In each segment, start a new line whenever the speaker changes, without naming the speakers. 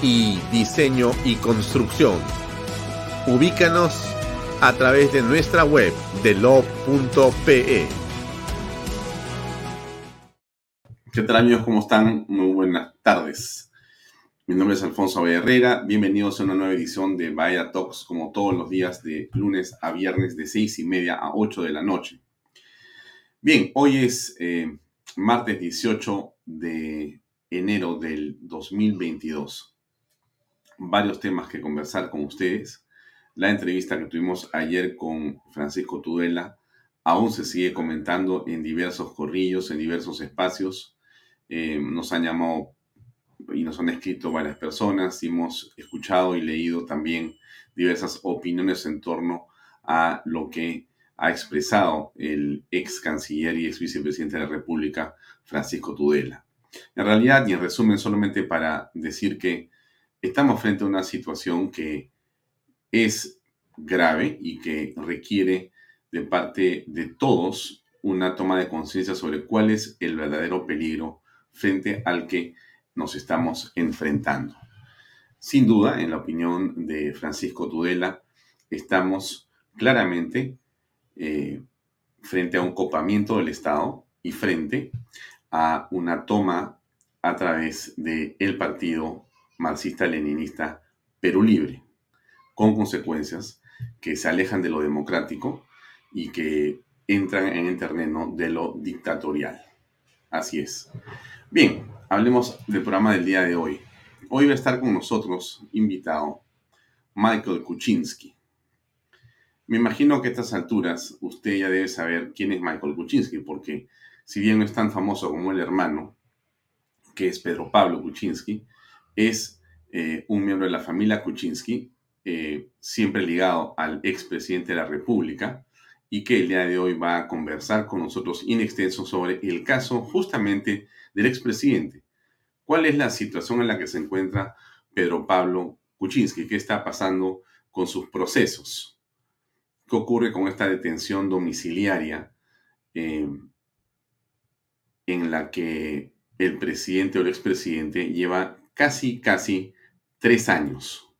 Y diseño y construcción. Ubícanos a través de nuestra web delo.pe.
¿Qué tal amigos? ¿Cómo están? Muy buenas tardes. Mi nombre es Alfonso Herrera. Bienvenidos a una nueva edición de Vaya Talks, como todos los días de lunes a viernes de seis y media a 8 de la noche. Bien, hoy es eh, martes 18 de enero del 2022. Varios temas que conversar con ustedes. La entrevista que tuvimos ayer con Francisco Tudela aún se sigue comentando en diversos corrillos, en diversos espacios. Eh, nos han llamado y nos han escrito varias personas hemos escuchado y leído también diversas opiniones en torno a lo que ha expresado el ex canciller y ex vicepresidente de la República, Francisco Tudela. En realidad, y en resumen, solamente para decir que estamos frente a una situación que es grave y que requiere de parte de todos una toma de conciencia sobre cuál es el verdadero peligro frente al que nos estamos enfrentando. Sin duda, en la opinión de Francisco Tudela, estamos claramente eh, frente a un copamiento del Estado y frente a una toma a través del el partido marxista-leninista Perú Libre, con consecuencias que se alejan de lo democrático y que entran en el terreno de lo dictatorial. Así es. Bien, hablemos del programa del día de hoy. Hoy va a estar con nosotros invitado Michael Kuczynski. Me imagino que a estas alturas usted ya debe saber quién es Michael Kuczynski, porque si bien no es tan famoso como el hermano, que es Pedro Pablo Kuczynski, es eh, un miembro de la familia Kuczynski, eh, siempre ligado al expresidente de la República, y que el día de hoy va a conversar con nosotros in extenso sobre el caso justamente del expresidente. ¿Cuál es la situación en la que se encuentra Pedro Pablo Kuczynski? ¿Qué está pasando con sus procesos? ¿Qué ocurre con esta detención domiciliaria eh, en la que el presidente o el expresidente lleva casi, casi tres años?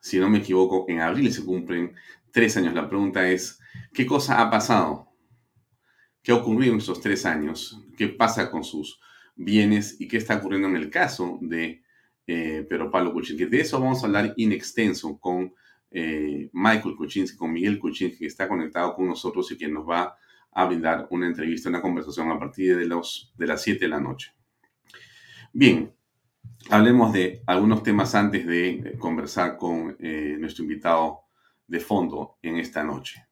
Si no me equivoco, en abril se cumplen tres años. La pregunta es, ¿qué cosa ha pasado? ¿Qué ha ocurrido en estos tres años? ¿Qué pasa con sus bienes y qué está ocurriendo en el caso de eh, Pedro Pablo Kuczynski? De eso vamos a hablar in extenso con eh, Michael Kuczynski, con Miguel Kuczynski, que está conectado con nosotros y quien nos va a brindar una entrevista, una conversación a partir de, de las 7 de la noche. Bien, hablemos de algunos temas antes de conversar con eh, nuestro invitado de fondo en esta noche.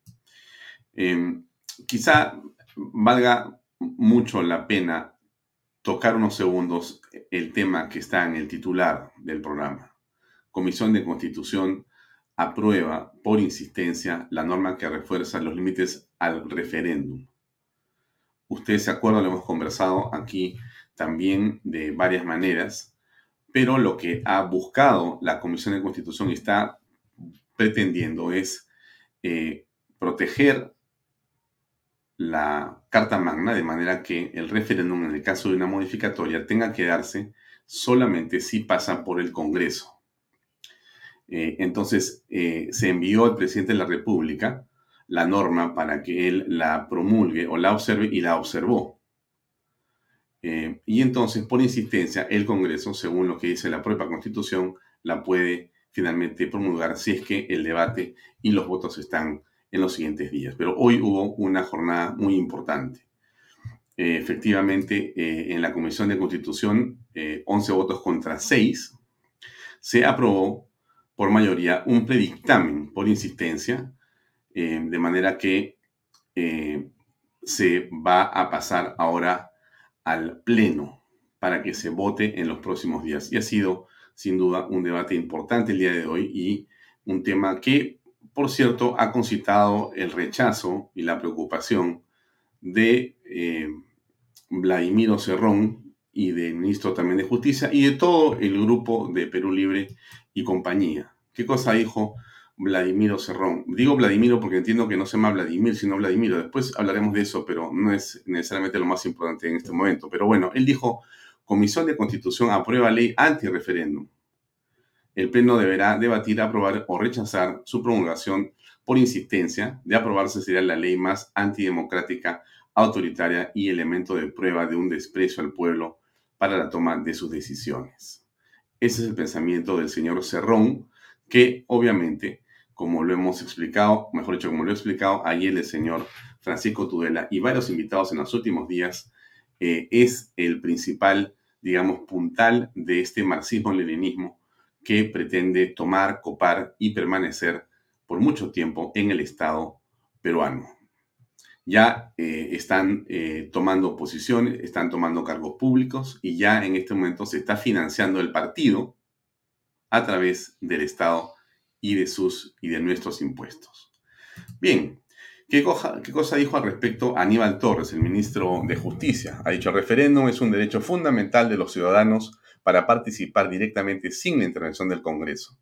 Em, quizá valga mucho la pena tocar unos segundos el tema que está en el titular del programa. Comisión de Constitución aprueba por insistencia la norma que refuerza los límites al referéndum. Ustedes se acuerdan, lo hemos conversado aquí también de varias maneras, pero lo que ha buscado la Comisión de Constitución y está pretendiendo es eh, proteger la Carta Magna de manera que el referéndum, en el caso de una modificatoria, tenga que darse solamente si pasa por el Congreso. Eh, entonces, eh, se envió al presidente de la República la norma para que él la promulgue o la observe y la observó. Eh, y entonces, por insistencia, el Congreso, según lo que dice la propia Constitución, la puede finalmente promulgar si es que el debate y los votos están en los siguientes días. Pero hoy hubo una jornada muy importante. Eh, efectivamente, eh, en la Comisión de Constitución, 11 votos contra 6, se aprobó por mayoría un predictamen por insistencia, de manera que se va a pasar ahora al Pleno para que se vote en los próximos días. Y ha sido, sin duda, un debate importante el día de hoy y un tema que, por cierto, ha concitado el rechazo y la preocupación de eh, Vladimiro Cerrón y del ministro también de Justicia y de todo el grupo de Perú Libre y compañía. ¿Qué cosa dijo Vladimiro Cerrón. Digo Vladimiro porque entiendo que no se llama Vladimir, sino Vladimiro. Después hablaremos de eso, pero no es necesariamente lo más importante en este momento. Pero bueno, él dijo, Comisión de Constitución aprueba ley anti-referéndum. El Pleno deberá debatir, aprobar o rechazar su promulgación por insistencia. De aprobarse sería la ley más antidemocrática, autoritaria y elemento de prueba de un desprecio al pueblo para la toma de sus decisiones. Ese es el pensamiento del señor Cerrón, que obviamente como lo hemos explicado, mejor dicho, como lo he explicado ayer el señor Francisco Tudela y varios invitados en los últimos días, eh, es el principal, digamos, puntal de este marxismo-leninismo que pretende tomar, copar y permanecer por mucho tiempo en el Estado peruano. Ya eh, están eh, tomando posiciones, están tomando cargos públicos y ya en este momento se está financiando el partido a través del Estado y de sus y de nuestros impuestos. Bien, ¿qué cosa, ¿qué cosa dijo al respecto Aníbal Torres, el ministro de Justicia? Ha dicho, el referéndum es un derecho fundamental de los ciudadanos para participar directamente sin la intervención del Congreso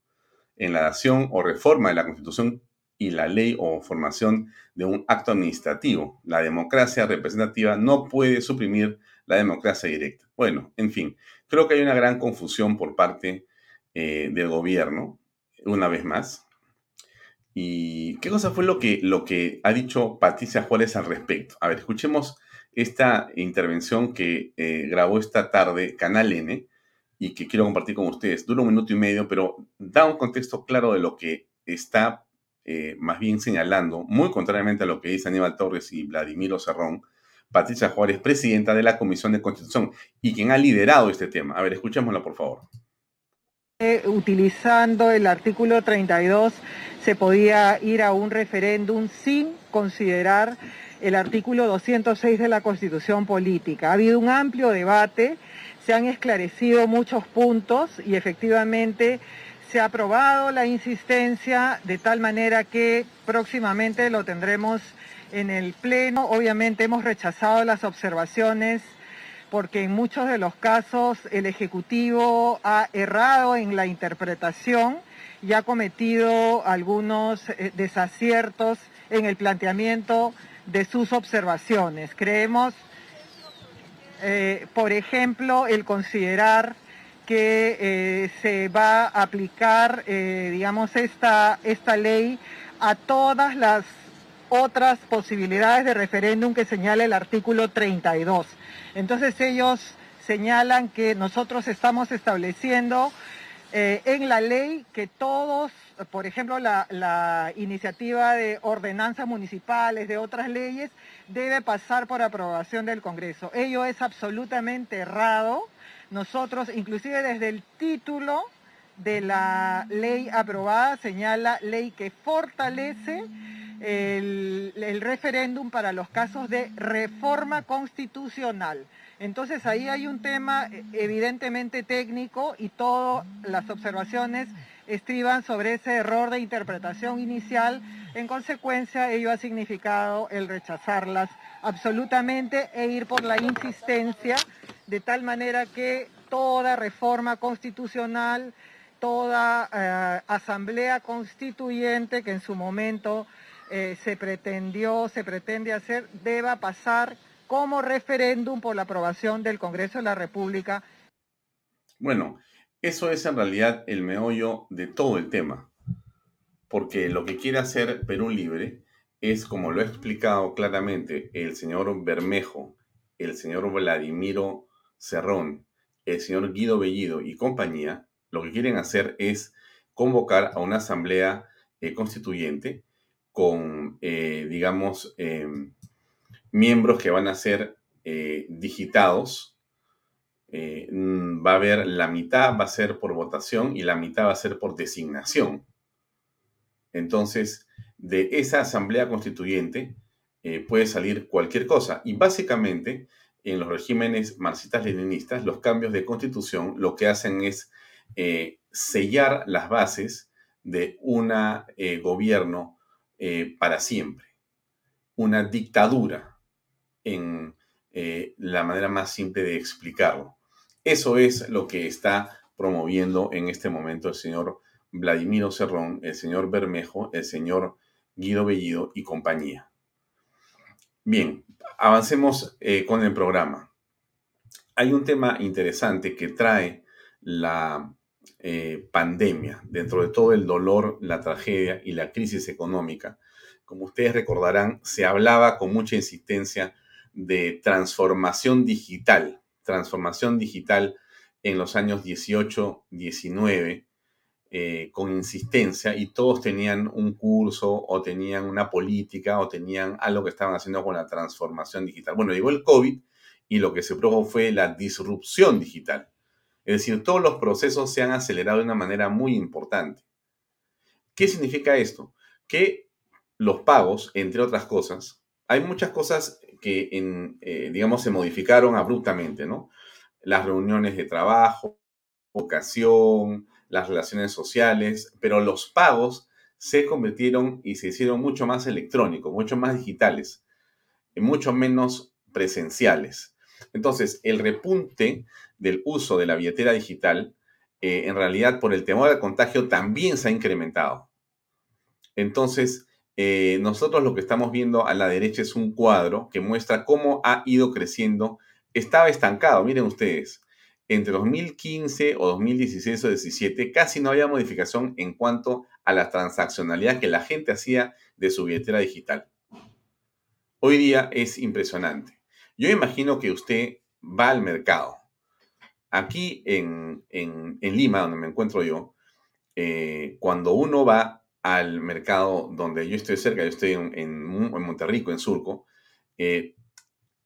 en la dación o reforma de la Constitución y la ley o formación de un acto administrativo. La democracia representativa no puede suprimir la democracia directa. Bueno, en fin, creo que hay una gran confusión por parte eh, del gobierno una vez más. ¿Y qué cosa fue lo que, lo que ha dicho Patricia Juárez al respecto? A ver, escuchemos esta intervención que eh, grabó esta tarde Canal N y que quiero compartir con ustedes. Dura un minuto y medio, pero da un contexto claro de lo que está eh, más bien señalando, muy contrariamente a lo que dice Aníbal Torres y Vladimiro Cerrón, Patricia Juárez, presidenta de la Comisión de Constitución y quien ha liderado este tema. A ver, escuchémosla, por favor.
Utilizando el artículo 32 se podía ir a un referéndum sin considerar el artículo 206 de la Constitución Política. Ha habido un amplio debate, se han esclarecido muchos puntos y efectivamente se ha aprobado la insistencia de tal manera que próximamente lo tendremos en el Pleno. Obviamente hemos rechazado las observaciones porque en muchos de los casos el Ejecutivo ha errado en la interpretación y ha cometido algunos eh, desaciertos en el planteamiento de sus observaciones. Creemos, eh, por ejemplo, el considerar que eh, se va a aplicar, digamos, esta, esta ley a todas las otras posibilidades de referéndum que señala el artículo 32. Entonces ellos señalan que nosotros estamos estableciendo eh, en la ley que todos, por ejemplo, la, iniciativa de ordenanzas municipales, de otras leyes, debe pasar por aprobación del Congreso. Ello es absolutamente errado. Nosotros, inclusive desde el título de la ley aprobada, señala ley que fortalece el, referéndum para los casos de reforma constitucional. Entonces ahí hay un tema eh, evidentemente técnico y todas las observaciones estriban sobre ese error de interpretación inicial. En consecuencia, ello ha significado el rechazarlas absolutamente e ir por la insistencia, de tal manera que toda reforma constitucional, toda eh, asamblea constituyente que en su momento eh, se pretendió, se pretende hacer, deba pasar como referéndum por la aprobación del Congreso de la República.
Bueno, eso es en realidad el meollo de todo el tema, porque lo que quiere hacer Perú Libre es, como lo ha explicado claramente el señor Bermejo, el señor Vladimiro Cerrón, el señor Guido Bellido y compañía, lo que quieren hacer es convocar a una asamblea eh, constituyente con, eh, digamos, em, miembros que van a ser eh, digitados. Mm, va a haber la mitad va a ser por votación y la mitad va a ser por designación. Entonces, de esa asamblea constituyente puede salir cualquier cosa. Y básicamente, en los regímenes marxistas-leninistas, los cambios de constitución lo que hacen es eh, sellar las bases de un eh, gobierno eh, para siempre, una dictadura en la manera más simple de explicarlo. Eso es lo que está promoviendo en este momento el señor Vladimiro Cerrón, el señor Bermejo, el señor Guido Bellido y compañía. Bien, avancemos con el programa. Hay un tema interesante que trae la eh, pandemia, dentro de todo el dolor, la tragedia y la crisis económica. Como ustedes recordarán, se hablaba con mucha insistencia de transformación digital, transformación digital en los años 18, 19, eh, con insistencia y todos tenían un curso o tenían una política o tenían algo que estaban haciendo con la transformación digital. Bueno, llegó el COVID y lo que se produjo fue la disrupción digital. Es decir, todos los procesos se han acelerado de una manera muy importante. ¿Qué significa esto? Que los pagos, entre otras cosas, hay muchas cosas que, eh, digamos, se modificaron abruptamente, ¿no? Las reuniones de trabajo, vocación, las relaciones sociales, pero los pagos se convirtieron y se hicieron mucho más electrónicos, mucho más digitales, mucho menos presenciales. Entonces, el repunte del uso de la billetera digital, eh, en realidad por el temor al contagio también se ha incrementado. Entonces, eh, nosotros lo que estamos viendo a la derecha es un cuadro que muestra cómo ha ido creciendo. Estaba estancado, miren ustedes. Entre 2015 o 2016 o 2017 casi no había modificación en cuanto a la transaccionalidad que la gente hacía de su billetera digital. Hoy día es impresionante. Yo imagino que usted va al mercado. Aquí en, Lima, donde me encuentro yo, eh, cuando uno va al mercado donde yo estoy cerca, yo estoy en, en, Monterrico, en Surco, eh,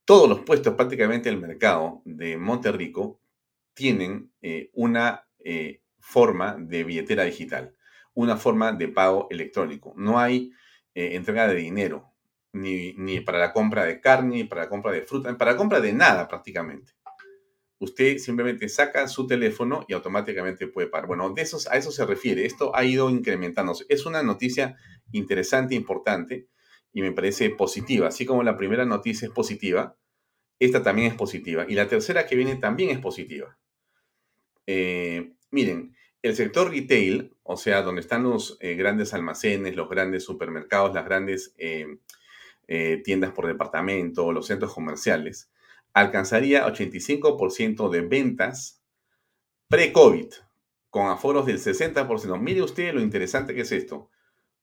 todos los puestos prácticamente del mercado de Monterrico tienen eh, una forma de billetera digital, una forma de pago electrónico. No hay entrega de dinero ni, para la compra de carne, ni para la compra de fruta, ni para la compra de nada prácticamente. Usted simplemente saca su teléfono y automáticamente puede pagar. Bueno, de esos, a eso se refiere. Esto ha ido incrementándose. Es una noticia interesante, importante y me parece positiva. Así como la primera noticia es positiva, esta también es positiva. Y la tercera que viene también es positiva. Eh, miren, el sector retail, o sea, donde están los eh, grandes almacenes, los grandes supermercados, las grandes eh, eh, tiendas por departamento, los centros comerciales, alcanzaría 85% de ventas pre-COVID, con aforos del 60%. Mire usted lo interesante que es esto.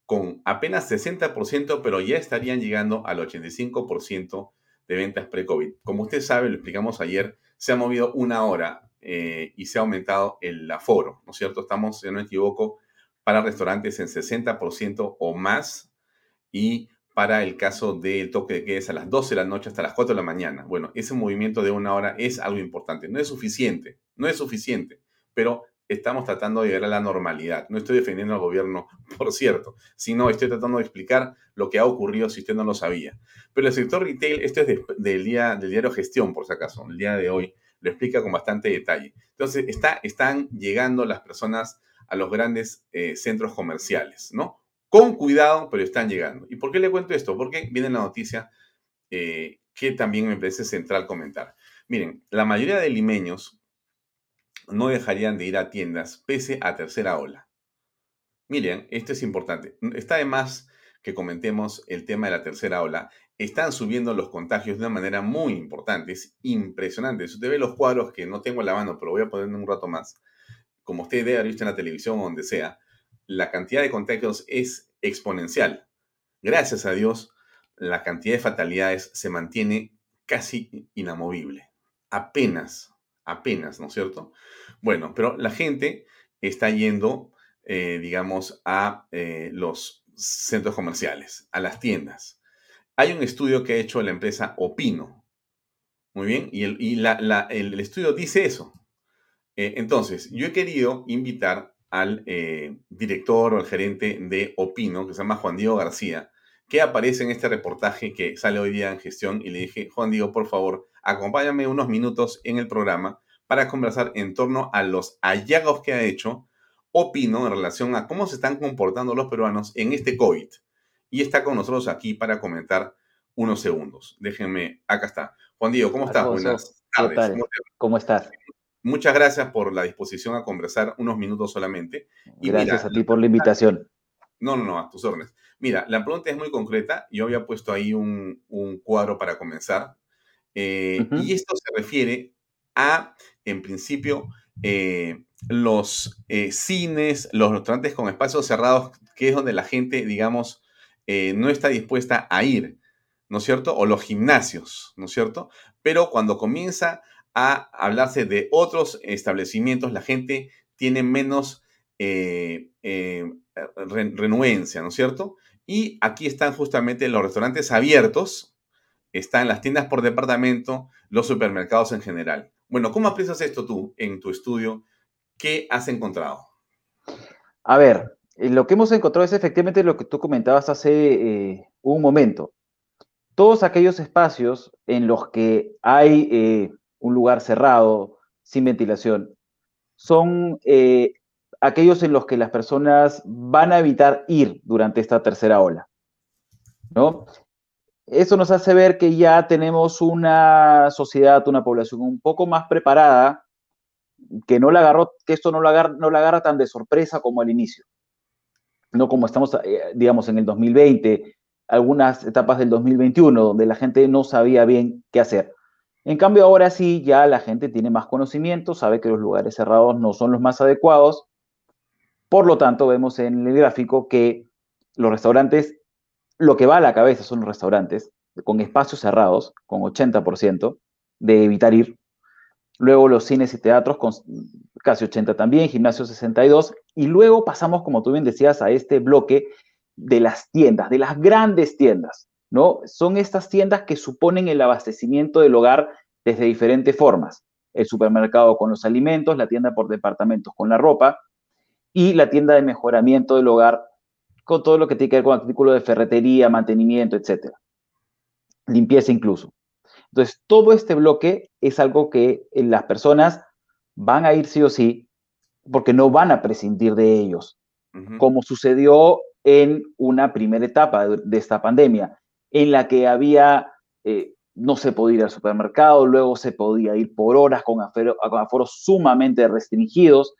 Con apenas 60%, pero ya estarían llegando al 85% de ventas pre-COVID. Como usted sabe, lo explicamos ayer, se ha movido una hora eh, y se ha aumentado el aforo, ¿no es cierto? Estamos, si no me equivoco, para restaurantes en 60% o más y para el caso del toque de queda a las 12 de la noche hasta las 4 de la mañana. Bueno, ese movimiento de una hora es algo importante. No es suficiente, no es suficiente, pero estamos tratando de llegar a la normalidad. No estoy defendiendo al gobierno, por cierto, sino estoy tratando de explicar lo que ha ocurrido si usted no lo sabía. Pero el sector retail, esto es del, día, del diario Gestión, por si acaso, el día de hoy, lo explica con bastante detalle. Entonces, está, están llegando las personas a los grandes eh, centros comerciales, ¿no? Con cuidado, pero están llegando. ¿Y por qué le cuento esto? Porque viene la noticia eh, que también me parece central comentar. Miren, la mayoría de limeños no dejarían de ir a tiendas pese a tercera ola. Miren, esto es importante. Está de más que comentemos el tema de la tercera ola. Están subiendo los contagios de una manera muy importante. Es impresionante. Si usted ve los cuadros que no tengo en la mano, pero voy a poner en un rato más, como usted debe haber visto en la televisión o donde sea, la cantidad de contagios es exponencial. Gracias a Dios, la cantidad de fatalidades se mantiene casi inamovible. Apenas, apenas, ¿no es cierto? Bueno, pero la gente está yendo, eh, digamos, a eh, los centros comerciales, a las tiendas. Hay un estudio que ha hecho la empresa Opino. Muy bien, y el, estudio dice eso. Eh, entonces, yo he querido invitar al director o al gerente de Opino, que se llama Juan Diego García, que aparece en este reportaje que sale hoy día en gestión y le dije, Juan Diego, por favor, acompáñame unos minutos en el programa para conversar en torno a los hallazgos que ha hecho Opino en relación a cómo se están comportando los peruanos en este COVID. Y está con nosotros aquí para comentar unos segundos. Déjenme, acá está. Juan Diego, ¿cómo estás?
Buenas tardes. ¿Cómo, estás?
Muchas gracias por la disposición a conversar unos minutos solamente.
Y gracias a ti por la invitación.
No, no, no, a tus órdenes. Mira, la pregunta es muy concreta. Yo había puesto ahí un, cuadro para comenzar. Eh, y esto se refiere a, en principio, eh, los eh, cines, los restaurantes con espacios cerrados, que es donde la gente, digamos, no está dispuesta a ir, ¿no es cierto? O los gimnasios, ¿no es cierto? Pero cuando comienza a hablarse de otros establecimientos, la gente tiene menos renuencia, ¿no es cierto? Y aquí están justamente los restaurantes abiertos, están las tiendas por departamento, los supermercados en general. Bueno, ¿cómo aprecias esto tú en tu estudio? ¿Qué has encontrado?
A ver, eh, lo que hemos encontrado es efectivamente lo que tú comentabas hace eh, un momento. Todos aquellos espacios en los que hay eh, un lugar cerrado, sin ventilación, son aquellos en los que las personas van a evitar ir durante esta tercera ola. ¿no? Eso nos hace ver que ya tenemos una sociedad, una población un poco más preparada, que no la agarró, que esto no la agarra, no la agarra tan de sorpresa como al inicio. No como estamos, eh, digamos, en el 2020, algunas etapas del 2021, donde la gente no sabía bien qué hacer. En cambio, ahora sí, ya la gente tiene más conocimiento, sabe que los lugares cerrados no son los más adecuados por lo tanto, vemos en el gráfico que los restaurantes, lo que va a la cabeza son los restaurantes con espacios cerrados, con 80% de evitar ir. Luego los cines y teatros con casi 80 también, gimnasios 62. Y luego pasamos, como tú bien decías, a este bloque de las tiendas, de las grandes tiendas, ¿no? Son estas tiendas que suponen el abastecimiento del hogar desde diferentes formas. El supermercado con los alimentos, la tienda por departamentos con la ropa, y la tienda de mejoramiento del hogar con todo lo que tiene que ver con artículos de ferretería, mantenimiento, etcétera. Limpieza incluso. Entonces, todo este bloque es algo que eh, las personas van a ir sí o sí porque no van a prescindir de ellos, como sucedió en una primera etapa de, esta pandemia, en la que había, eh, no se podía ir al supermercado, luego se podía ir por horas con, con aforos sumamente restringidos,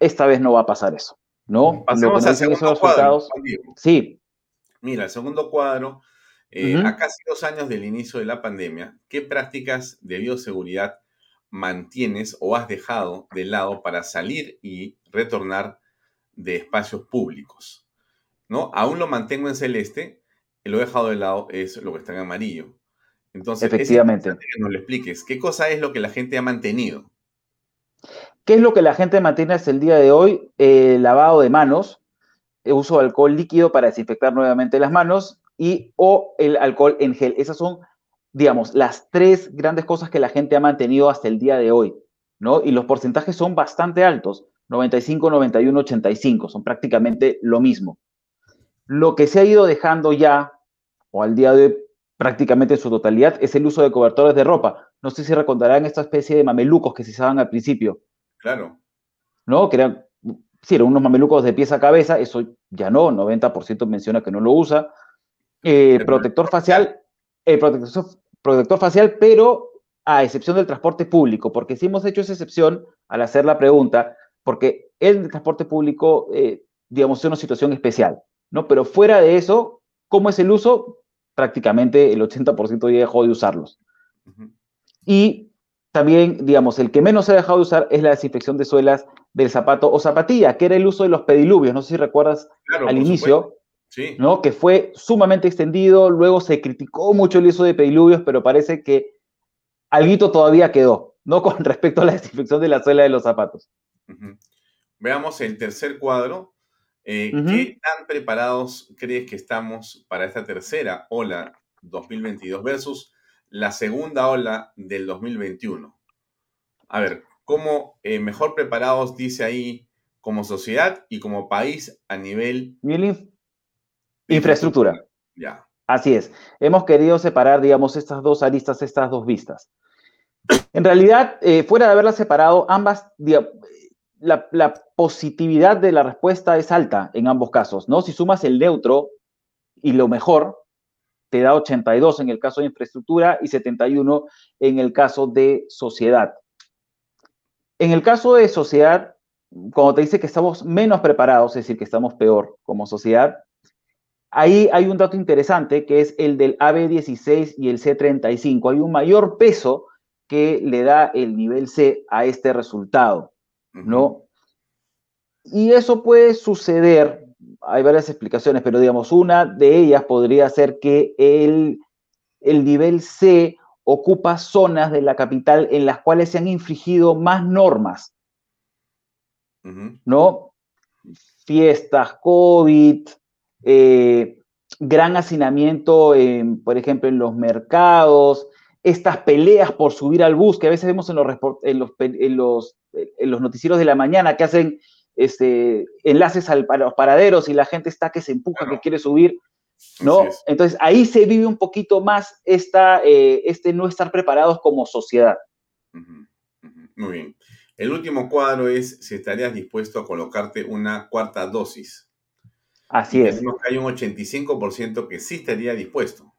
esta vez no va a pasar eso, ¿no?
Pasamos al segundo cuadro.
Sí.
Mira, el segundo cuadro, eh, a casi dos años del inicio de la pandemia, ¿qué prácticas de bioseguridad mantienes o has dejado de lado para salir y retornar de espacios públicos? ¿No? Aún lo mantengo en celeste, lo he dejado de lado es lo que está en amarillo. Entonces,
Efectivamente.
Es que nos lo expliques. ¿Qué cosa es lo que la gente ha mantenido?
¿Qué es lo que la gente mantiene hasta el día de hoy? El lavado de manos, el uso de alcohol líquido para desinfectar nuevamente las manos y o el alcohol en gel. Esas son, digamos, las tres grandes cosas que la gente ha mantenido hasta el día de hoy, ¿no? Y los porcentajes son bastante altos, 95, 91, 85, son prácticamente lo mismo. Lo que se ha ido dejando ya, o al día de hoy prácticamente en su totalidad, es el uso de cobertores de ropa. No sé si recordarán esta especie de mamelucos que se usaban al principio,
Claro.
¿No? Que eran, sí, eran unos mamelucos de pies a cabeza, eso ya no, 90% menciona que no lo usa. Eh, protector facial, eh, protector, protector facial, pero a excepción del transporte público, porque si hemos hecho esa excepción al hacer la pregunta, porque el transporte público, eh, digamos, es una situación especial, ¿no? Pero fuera de eso, ¿cómo es el uso? Prácticamente el 80% ya dejó de usarlos. Y también, digamos, el que menos se ha dejado de usar es la desinfección de suelas del zapato o zapatilla, que era el uso de los pediluvios. No sé si recuerdas al inicio, ¿no? que fue sumamente extendido, luego se criticó mucho el uso de pediluvios, pero parece que algo todavía quedó, ¿no? Con respecto a la desinfección de la suela de los zapatos.
Veamos el tercer cuadro. Eh, ¿Qué tan preparados crees que estamos para esta tercera ola 2022 versus la segunda ola del 2021? A ver, ¿cómo eh, mejor preparados dice ahí como sociedad y como país a nivel...
Infraestructura.
Ya.
Así es. Hemos querido separar, digamos, estas dos aristas, estas dos vistas. En realidad, eh, fuera de haberlas separado, ambas, la, positividad de la respuesta es alta en ambos casos, ¿no? Si sumas el neutro y lo mejor, te da 82 en el caso de infraestructura y 71 en el caso de sociedad. En el caso de sociedad, cuando te dice que estamos menos preparados, es decir, que estamos peor como sociedad, ahí hay un dato interesante que es el del AB16 y el C35. Hay un mayor peso que le da el nivel C a este resultado, ¿no? Y eso puede suceder, hay varias explicaciones, pero digamos, una de ellas podría ser que el, el nivel C ocupa zonas de la capital en las cuales se han infligido más normas, ¿no? Fiestas, COVID, eh, gran hacinamiento, por ejemplo, en los mercados, estas peleas por subir al bus que a veces vemos en los, en los, en los, en los noticieros de la mañana que hacen este, enlaces al, a los paraderos y la gente está que se empuja, que quiere subir, ¿no? Entonces ahí se vive un poquito más esta, eh, este no estar preparados como sociedad.
Muy bien. El último cuadro es si estarías dispuesto a colocarte una cuarta dosis.
Así es.
Tenemos que hay un 85% que sí estaría dispuesto.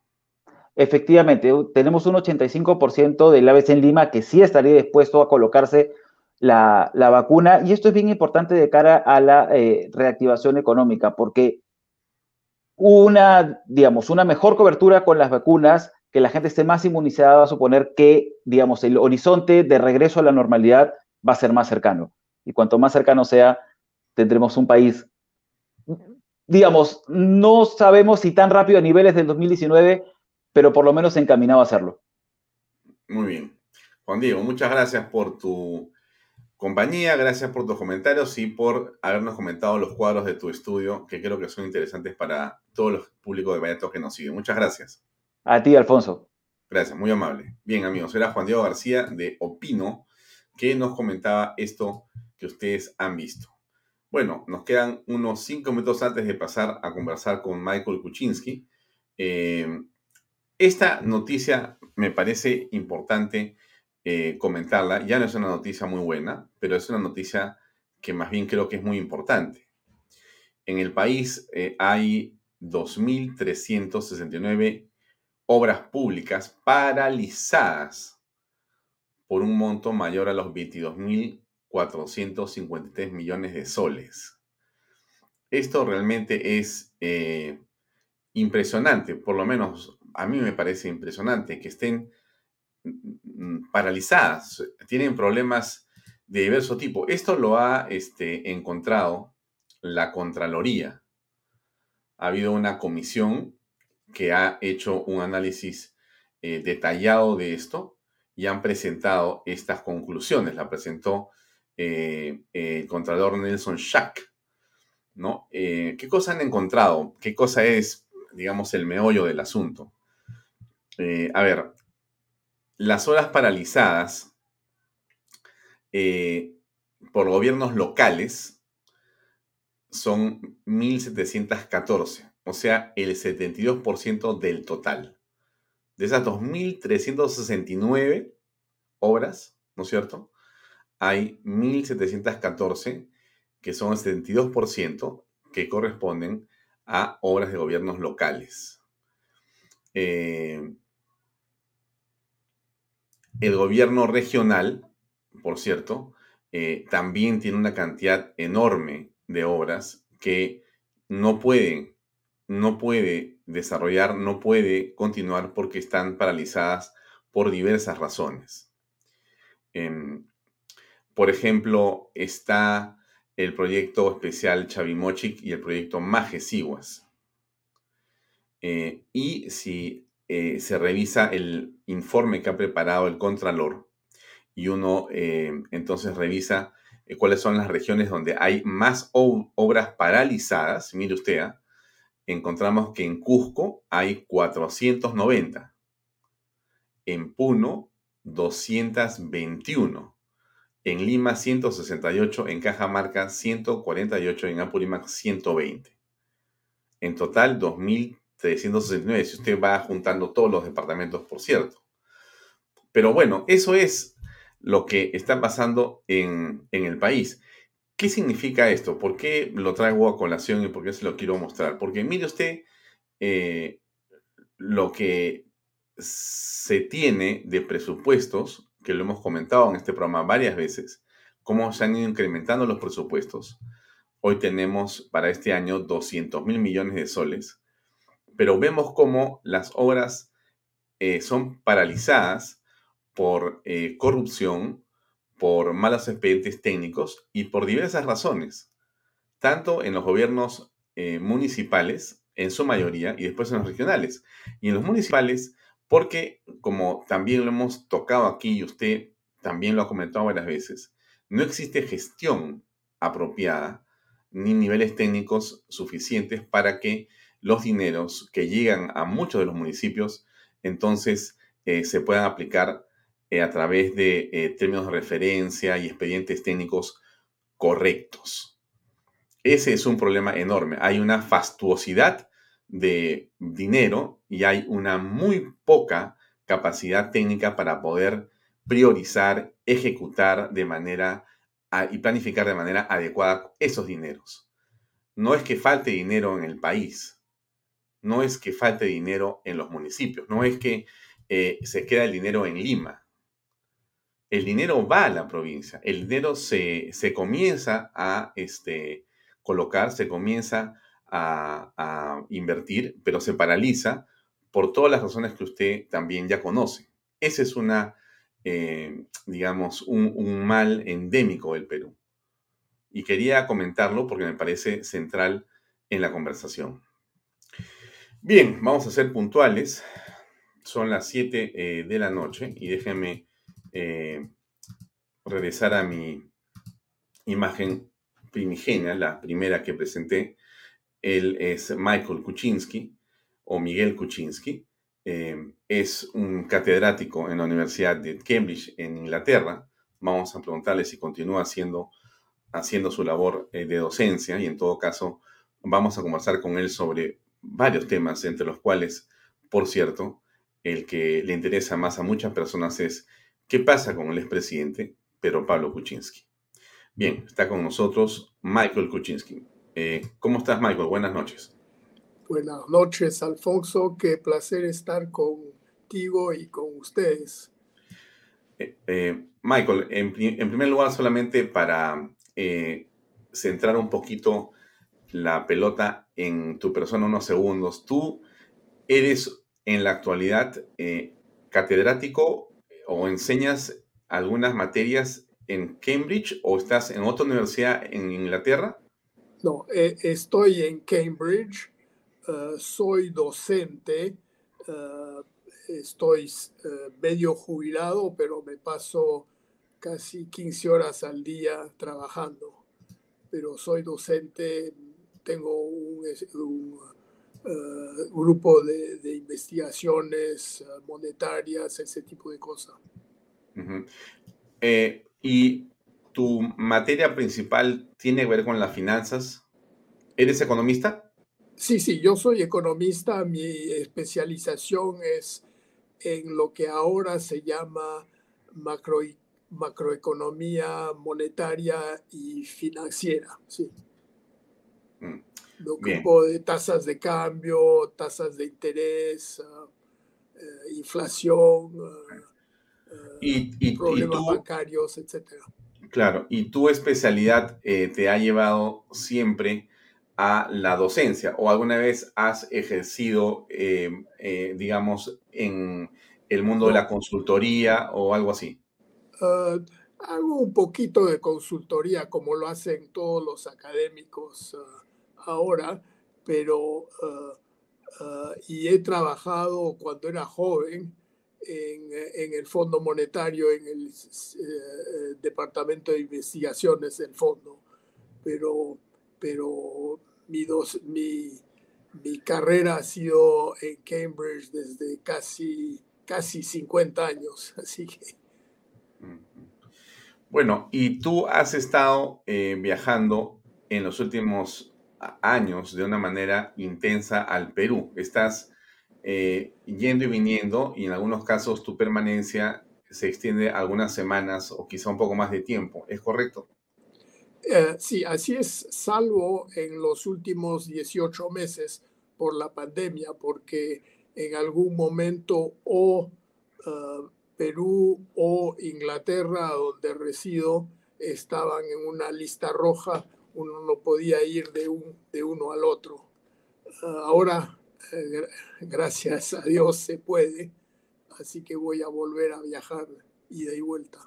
Efectivamente, tenemos un 85% del ABC en Lima que sí estaría dispuesto a colocarse la, vacuna y esto es bien importante de cara a la eh, reactivación económica porque una, digamos, una mejor cobertura con las vacunas, que la gente esté más inmunizada va a suponer que, digamos, el horizonte de regreso a la normalidad va a ser más cercano. Y cuanto más cercano sea, tendremos un país, digamos, no sabemos si tan rápido a niveles del 2019, pero por lo menos encaminado a hacerlo.
Muy bien. Juan Diego, muchas gracias por tu compañía, gracias por tus comentarios y por habernos comentado los cuadros de tu estudio, que creo que son interesantes para todos los públicos de Valladolid que nos siguen. Muchas gracias.
A ti, Alfonso.
Gracias, muy amable. Bien, amigos, era Juan Diego García de Opino, que nos comentaba esto que ustedes han visto. Bueno, nos quedan unos cinco minutos antes de pasar a conversar con Michael Kuczynski. Eh, esta noticia me parece importante eh, comentarla. Ya no es una noticia muy buena, pero es una noticia que más bien creo que es muy importante. En el país eh, hay 2.369 obras públicas paralizadas por un monto mayor a los 22.453 millones de soles. Esto realmente es eh, impresionante, por lo menos a mí me parece impresionante que estén paralizadas, tienen problemas de diverso tipo. Esto lo ha este, encontrado la Contraloría. Ha habido una comisión que ha hecho un análisis eh, detallado de esto y han presentado estas conclusiones. La presentó eh, el Contralor Nelson Schack. ¿no? Eh, ¿Qué cosa han encontrado? ¿Qué cosa es, digamos, el meollo del asunto? Eh, a ver, las horas paralizadas eh, por gobiernos locales son 1.714, o sea, el 72% del total. De esas 2.369 obras, ¿no es cierto? Hay 1.714 que son el 72% que corresponden a obras de gobiernos locales. Eh, el gobierno regional, por cierto, eh, también tiene una cantidad enorme de obras que no puede, no puede desarrollar, no puede continuar porque están paralizadas por diversas razones. Em, por ejemplo, está el proyecto especial Chavimochic y el proyecto Majesiguas. Eh, y si eh, se revisa el informe que ha preparado el Contralor y uno eh, entonces revisa cuáles son las regiones donde hay más obras paralizadas, mire usted, ¿ah? encontramos que en Cusco hay 490, en Puno 221, en Lima 168, en Cajamarca 148, en Apurímac 120. En total 2.369, si usted va juntando todos los departamentos, por cierto. Pero bueno, eso es lo que está pasando en, el país. ¿Qué significa esto? ¿Por qué lo traigo a colación y por qué se lo quiero mostrar? Porque mire usted eh, lo que se tiene de presupuestos que lo hemos comentado en este programa varias veces, cómo se han ido incrementando los presupuestos. Hoy tenemos para este año 200 mil millones de soles, pero vemos cómo las obras eh, son paralizadas por eh, corrupción, por malos expedientes técnicos y por diversas razones, tanto en los gobiernos eh, municipales, en su mayoría, y después en los regionales. Y en los municipales porque, como también lo hemos tocado aquí y usted también lo ha comentado varias veces, no existe gestión apropiada ni niveles técnicos suficientes para que los dineros que llegan a muchos de los municipios entonces eh, se puedan aplicar eh, a través de eh, términos de referencia y expedientes técnicos correctos. Ese es un problema enorme. Hay una fastuosidad de dinero y hay una muy poca capacidad técnica para poder priorizar, ejecutar de manera y planificar de manera adecuada esos dineros. No es que falte dinero en el país, no es que falte dinero en los municipios, no es que eh, se queda el dinero en Lima. El dinero va a la provincia, el dinero se, se comienza a este, colocar, se comienza a, invertir, pero se paraliza por todas las razones que usted también ya conoce. Ese es una, eh, digamos, un, mal endémico del Perú. Y quería comentarlo porque me parece central en la conversación. Bien, vamos a ser puntuales. Son las 7 eh, de la noche y déjenme eh, regresar a mi imagen primigenia, la primera que presenté, él es Michael Kuczynski o Miguel Kuczynski. Eh, es un catedrático en la Universidad de Cambridge en Inglaterra. Vamos a preguntarle si continúa haciendo, haciendo su labor eh, de docencia y en todo caso vamos a conversar con él sobre varios temas, entre los cuales, por cierto, el que le interesa más a muchas personas es qué pasa con el expresidente Pedro Pablo Kuczynski. Bien, está con nosotros Michael Kuczynski. Eh, ¿Cómo estás, Michael? Buenas noches.
Buenas noches, Alfonso. Qué placer estar contigo y con ustedes.
Eh, eh, Michael, en, primer lugar, solamente para centrar un poquito la pelota en tu persona unos segundos, tú eres en la actualidad catedrático o enseñas algunas materias en Cambridge o estás en otra universidad en Inglaterra?
No, eh, estoy en Cambridge, eh, soy docente, eh, estoy medio jubilado, pero me paso casi 15 horas al día trabajando. Pero soy docente, tengo un, grupo de, investigaciones monetarias, ese tipo de cosas.
y ¿Tu materia principal tiene que ver con las finanzas? ¿Eres economista?
Sí, sí, yo soy economista. Mi especialización es en lo que ahora se llama macro, macroeconomía monetaria y financiera. Sí. Lo grupo de tasas de cambio, tasas de interés, ah, eh, inflación, ah,
¿Y,
problemas bancarios, etcétera.
Claro, y tu especialidad eh, te ha llevado siempre a la docencia o alguna vez has ejercido, eh, digamos, en el mundo de la consultoría o algo así?
Ah, hago un poquito de consultoría como lo hacen todos los académicos ah, ahora, pero ah, y he trabajado cuando era joven en, el Fondo Monetario, en el eh, Departamento de Investigaciones del Fondo, pero, pero mi, dos, mi, mi carrera ha sido en Cambridge desde casi, casi 50 años, así que...
Bueno, y tú has estado eh, viajando en los últimos años de una manera intensa al Perú. Estás eh, yendo y viniendo, y en algunos casos tu permanencia se extiende algunas semanas o quizá un poco más de tiempo. ¿Es correcto?
Eh, sí, así es, salvo en los últimos 18 meses por la pandemia, porque en algún momento o uh, Perú o Inglaterra, donde resido, estaban en una lista roja, uno no podía ir de, un, de uno al otro. Uh, ahora eh, gracias a Dios se puede, así que voy a volver a viajar ida y vuelta.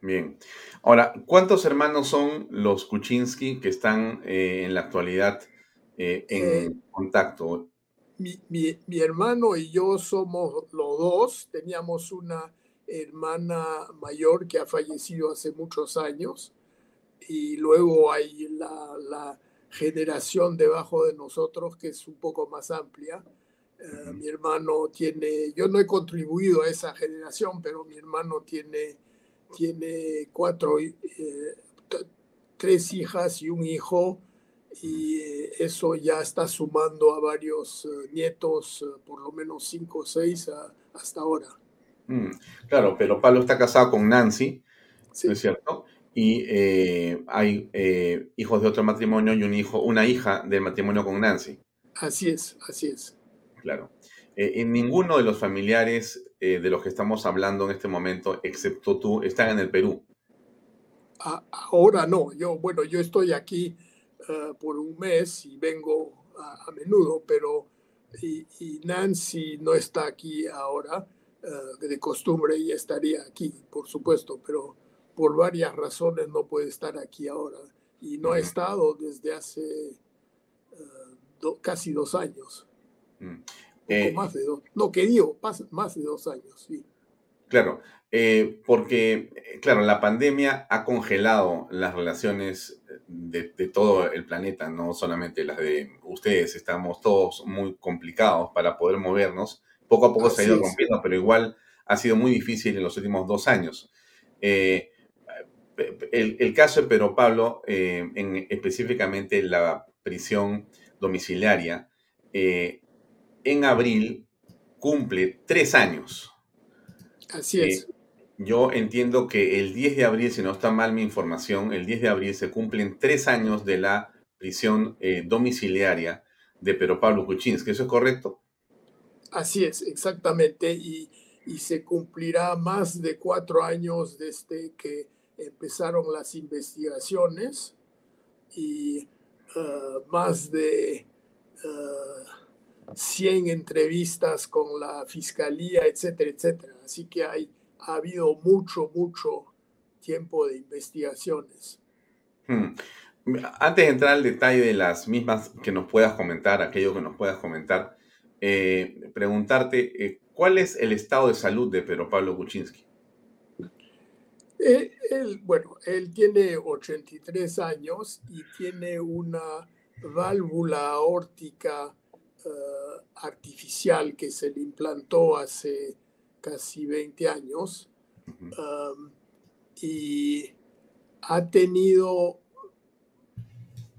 Bien. Ahora, ¿cuántos hermanos son los Kuczynski que están eh, en la actualidad eh, en contacto?
Mi, mi, hermano y yo somos los dos. Teníamos una hermana mayor que ha fallecido hace muchos años y luego hay la, la generación debajo de nosotros que es un poco más amplia. Eh, mi hermano tiene, yo no he contribuido a esa generación, pero mi hermano tiene, tiene cuatro, eh, tres hijas y un hijo, y eh, eso ya está sumando a varios nietos, por lo menos cinco o seis hasta ahora.
Mm, claro, pero Pablo está casado con Nancy, ¿no es cierto? Y eh, hay eh, hijos de otro matrimonio y un hijo, una hija del matrimonio con Nancy.
Así es, así es.
Claro. Eh, en ninguno de los familiares de los que estamos hablando en este momento, excepto tú, están en el Perú.
ahora no. Yo, bueno, yo estoy aquí por un mes y vengo a, menudo, pero y, y, Nancy no está aquí ahora. de costumbre ella estaría aquí, por supuesto, pero por varias razones no puede estar aquí ahora y no ha estado desde hace eh, casi dos años. Mm. Eh, más de dos, no, que digo, más, de dos años, sí.
Claro, eh, porque, claro, la pandemia ha congelado las relaciones de, todo el planeta, no solamente las de ustedes, estamos todos muy complicados para poder movernos. Poco a poco se ha ido rompiendo, pero igual ha sido muy difícil en los últimos dos años. Eh, el, caso de Pedro Pablo, eh, en, específicamente la prisión domiciliaria, eh, en abril cumple tres años.
Así es.
Eh, yo entiendo que el 10 de abril, si no está mal mi información, el 10 de abril se cumplen tres años de la prisión domiciliaria de Pedro Pablo Kuczynski. ¿Eso es correcto?
Así es, exactamente. Y, y se cumplirá más de cuatro años desde que empezaron las investigaciones y uh, más de 100 uh, entrevistas con la fiscalía, etcétera, etcétera. Así que hay, ha habido mucho, mucho tiempo de investigaciones.
Hmm. Antes de entrar al detalle de las mismas que nos puedas comentar, aquello que nos puedas comentar, eh, preguntarte, eh, ¿cuál es el estado de salud de Pedro Pablo Kuczynski?
Eh, él, bueno, él tiene 83 años y tiene una válvula aórtica eh, artificial que se le implantó hace casi 20 años. Um, y ha tenido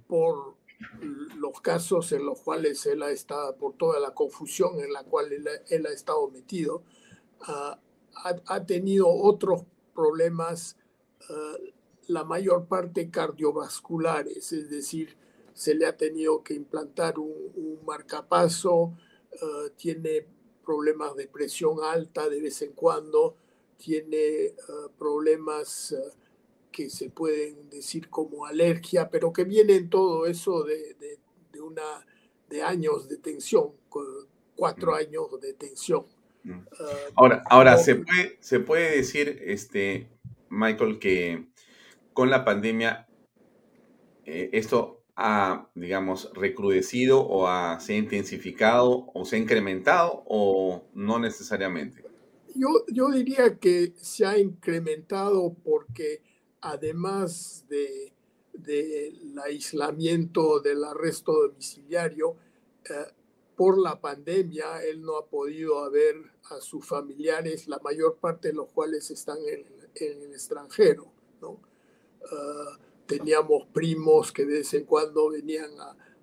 por los casos en los cuales él ha estado, por toda la confusión en la cual él, ha estado metido, uh, ha, ha, tenido otros problemas, eh, la mayor parte cardiovasculares, es decir, se le ha tenido que implantar un, marcapaso, eh, tiene problemas de presión alta de vez en cuando, tiene eh, problemas que se pueden decir como alergia, pero que vienen todo eso de, de, una, de años de tensión, cuatro mm. años de tensión.
Ah, ahora, ahora se, puede, se puede decir, este, Michael, que con la pandemia eh, esto ha, digamos, recrudecido o se ha intensificado o se ha incrementado o no necesariamente?
Yo, yo diría que se ha incrementado porque además de, del aislamiento del arresto domiciliario, eh, por la pandemia él no ha podido ver a sus familiares, la mayor parte de los cuales están en, el extranjero. ¿no? Ah, teníamos primos que de vez en cuando venían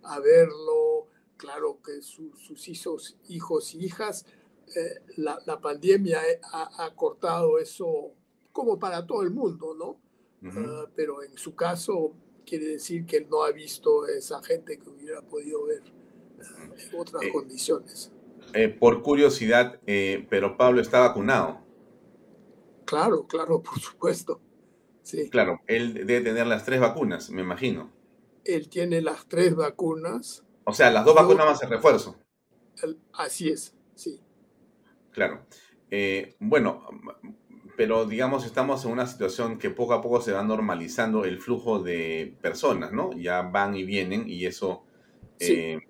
a, verlo, claro que sus hijos, hijos y hijas. Eh, la, pandemia ha, ha, cortado eso como para todo el mundo, ¿no? Ah, pero en su caso quiere decir que él no ha visto esa gente que hubiera podido ver en otras eh, condiciones.
Eh, por curiosidad, pero Pablo está vacunado.
Claro, claro, por supuesto. Sí.
Claro, él debe tener las tres vacunas, me imagino.
Él tiene las tres vacunas.
O sea, las dos vacunas más el refuerzo.
así es, sí.
Claro. Eh, bueno, pero digamos estamos en una situación que poco a poco se va normalizando el flujo de personas, ¿no? Ya van y vienen y eso... Eh,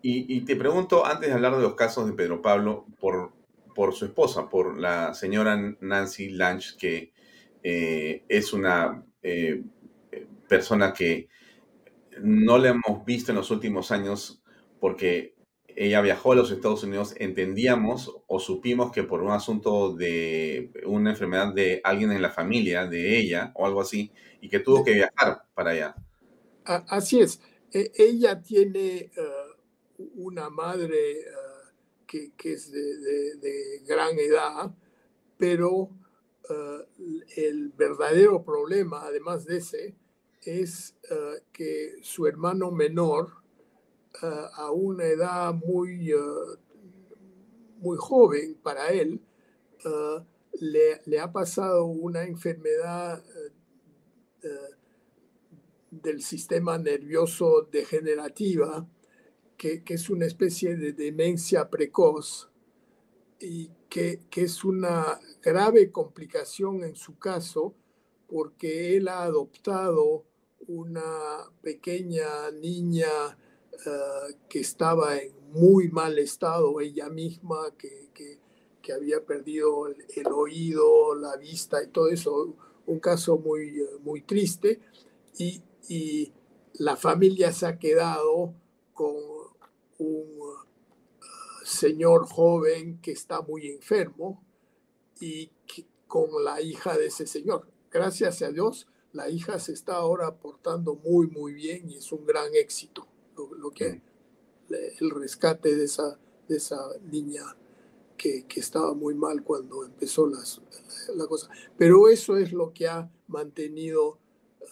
y, te pregunto, antes de hablar de los casos de Pedro Pablo, por, por su esposa, por la señora Nancy Lange, que eh, es una eh, persona que no le hemos visto en los últimos años porque ella viajó a los Estados Unidos, entendíamos o supimos que por un asunto de una enfermedad de alguien en la familia, de ella o algo así, y que tuvo que viajar para allá.
Así es. E, ella tiene uh, una madre uh, que, es de, gran edad, pero uh, el verdadero problema, además de ese, es que su hermano menor, a una edad muy, muy joven para él, le, ha pasado una enfermedad del sistema nervioso degenerativa, que, es una especie de demencia precoz y que, que, es una grave complicación en su caso porque él ha adoptado una pequeña niña eh, que estaba en muy mal estado ella misma, que, que, había perdido el, oído, la vista y todo eso, un caso muy, muy triste. Y, y la familia se ha quedado con un eh, señor joven que está muy enfermo y con la hija de ese señor. Gracias a Dios, la hija se está ahora portando muy, muy bien y es un gran éxito lo, que el rescate de esa, de esa niña que, que estaba muy mal cuando empezó las, la cosa. Pero eso es lo que ha mantenido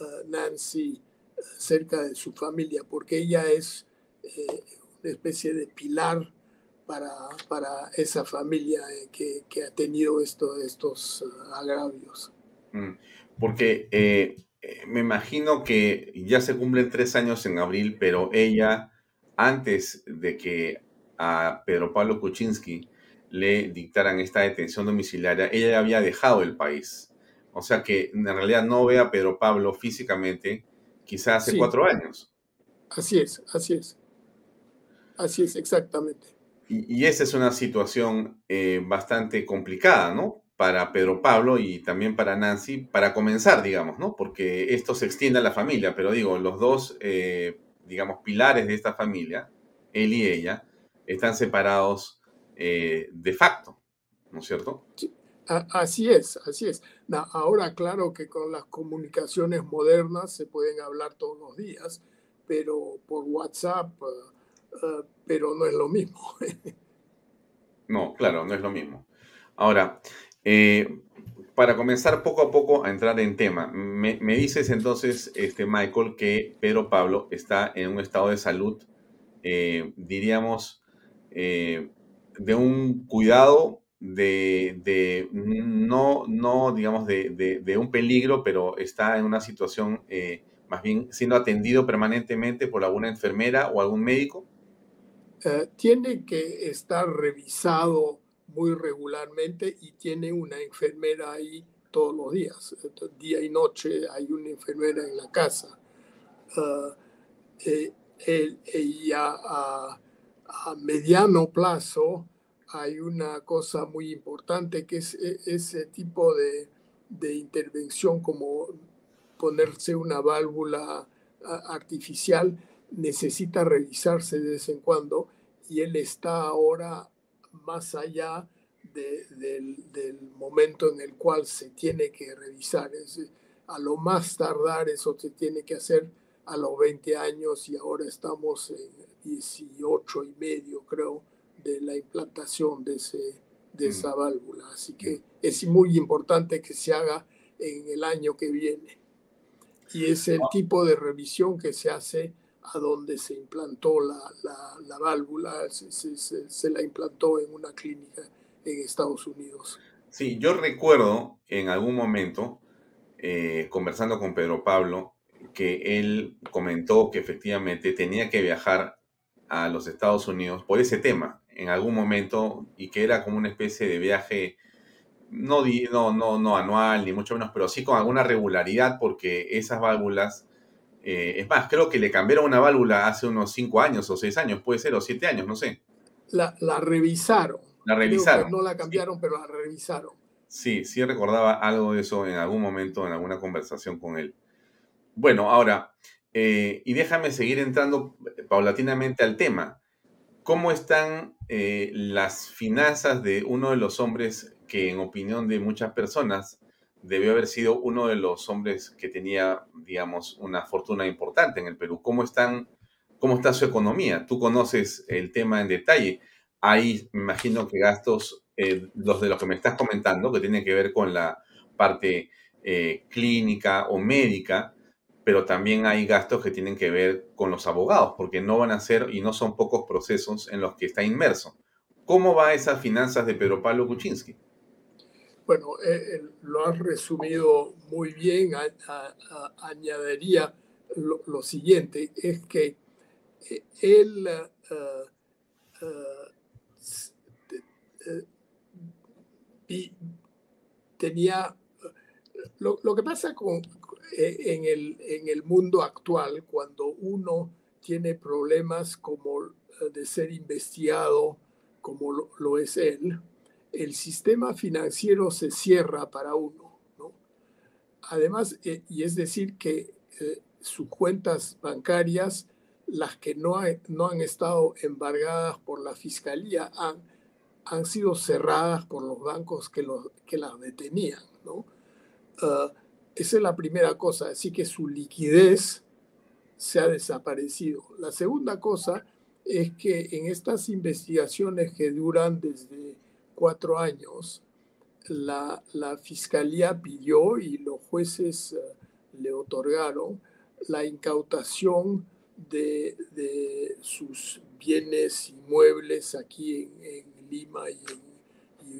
uh, Nancy uh, cerca de su familia, porque ella es eh, especie de pilar para, para esa familia eh, que, que, ha tenido esto, estos uh, agravios.
Mm, porque eh, me imagino que ya se cumplen tres años en abril, pero ella, antes de que a Pedro Pablo Kuczynski le dictaran esta detención domiciliaria, ella ya había dejado el país. O sea que en realidad no ve a Pedro Pablo físicamente quizás hace cuatro años.
Así es, así es. Así es, exactamente.
Y, esa es una situación eh, bastante complicada, ¿no? para Pedro Pablo y también para Nancy, para comenzar, digamos, ¿no? Porque esto se extiende a la familia, pero digo, los dos, eh, digamos, pilares de esta familia, él y ella, están separados eh, de facto, ¿no es cierto?
así es, así es. ahora, claro que con las comunicaciones modernas se pueden hablar todos los días, pero por WhatsApp, pero no es lo mismo.
no, claro, no es lo mismo. Ahora, eh, para comenzar poco a poco a entrar en tema, me, dices entonces, este, Michael, que Pedro Pablo está en un estado de salud, eh, diríamos, eh, de un cuidado de, no, no, digamos, de, un peligro, pero está en una situación eh, más bien siendo atendido permanentemente por alguna enfermera o algún médico?
Eh, tiene que estar revisado muy regularmente y tiene una enfermera ahí todos los días, día y noche hay una enfermera en la casa. Uh, y a, mediano plazo hay una cosa muy importante que es e, ese tipo de, de intervención como ponerse una válvula artificial necesita revisarse de vez en cuando y él está ahora más allá del, momento en el cual se tiene que revisar. Es, a lo más tardar eso se tiene que hacer a los 20 años y ahora estamos en 18 y medio, creo, de la implantación de, ese, de mm. esa válvula. Así que es muy importante que se haga en el año que viene. Y es el ah. tipo de revisión que se hace a donde se implantó la, la, válvula, se, se, se, la implantó en una clínica en Estados Unidos.
Sí, yo recuerdo en algún momento, eh, conversando con Pedro Pablo, que él comentó que efectivamente tenía que viajar a los Estados Unidos por ese tema en algún momento y que era como una especie de viaje no, no, no, no anual ni mucho menos, pero sí con alguna regularidad porque esas válvulas, eh, es más, creo que le cambiaron una válvula hace unos cinco años o seis años, puede ser, o siete años, no sé.
La, la revisaron.
La revisaron.
no la cambiaron, pero la revisaron.
Sí, sí recordaba algo de eso en algún momento, en alguna conversación con él. Bueno, ahora, eh, y déjame seguir entrando paulatinamente al tema. ¿Cómo están eh, las finanzas de uno de los hombres que, en opinión de muchas personas, debió haber sido uno de los hombres que tenía, digamos, una fortuna importante en el Perú? ¿Cómo, están, cómo está su economía? Tú conoces el tema en detalle hay, imagino que gastos, eh, los de los que me estás comentando, que tienen que ver con la parte eh, clínica o médica, pero también hay gastos que tienen que ver con los abogados, porque no van a ser y no son pocos procesos en los que está inmerso. ¿Cómo va esas finanzas de Pedro Pablo Kuczynski?
Bueno, eh, lo has resumido muy bien. añadiría lo, siguiente, es que él y tenía... Lo, que pasa con, eh, en, el, en el mundo actual, cuando uno tiene problemas como eh, de ser investigado, como lo, es él, el sistema financiero se cierra para uno. ¿no? Además, eh, y es decir que sus cuentas bancarias, las que no, no han estado embargadas por la fiscalía, han, han sido cerradas por los bancos que, los, que las detenían. ¿no? Ah, esa es la primera cosa, así que su liquidez se ha desaparecido. La segunda cosa es que en estas investigaciones que duran desde cuatro años, la, la fiscalía pidió y los jueces ah, le otorgaron la incautación de, de, sus bienes inmuebles aquí en, Lima y,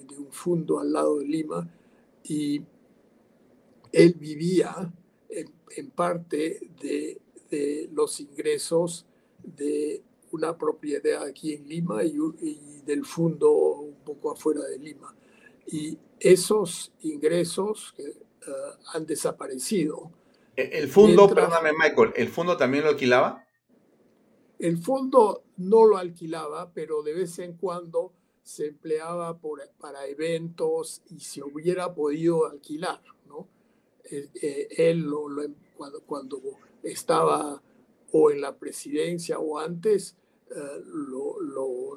de un fondo al lado de Lima. Y él vivía en, parte de, los ingresos de una propiedad aquí en Lima y, del fondo poco afuera de Lima. Y esos ingresos eh, han desaparecido.
¿El fondo, perdóname Michael, el fondo también lo alquilaba?
El fondo no lo alquilaba, pero de vez en cuando se empleaba para eventos y se hubiera podido alquilar. ¿no? Eh, eh, él em, cuando, cuando, estaba o en la presidencia o antes, eh, lo, lo,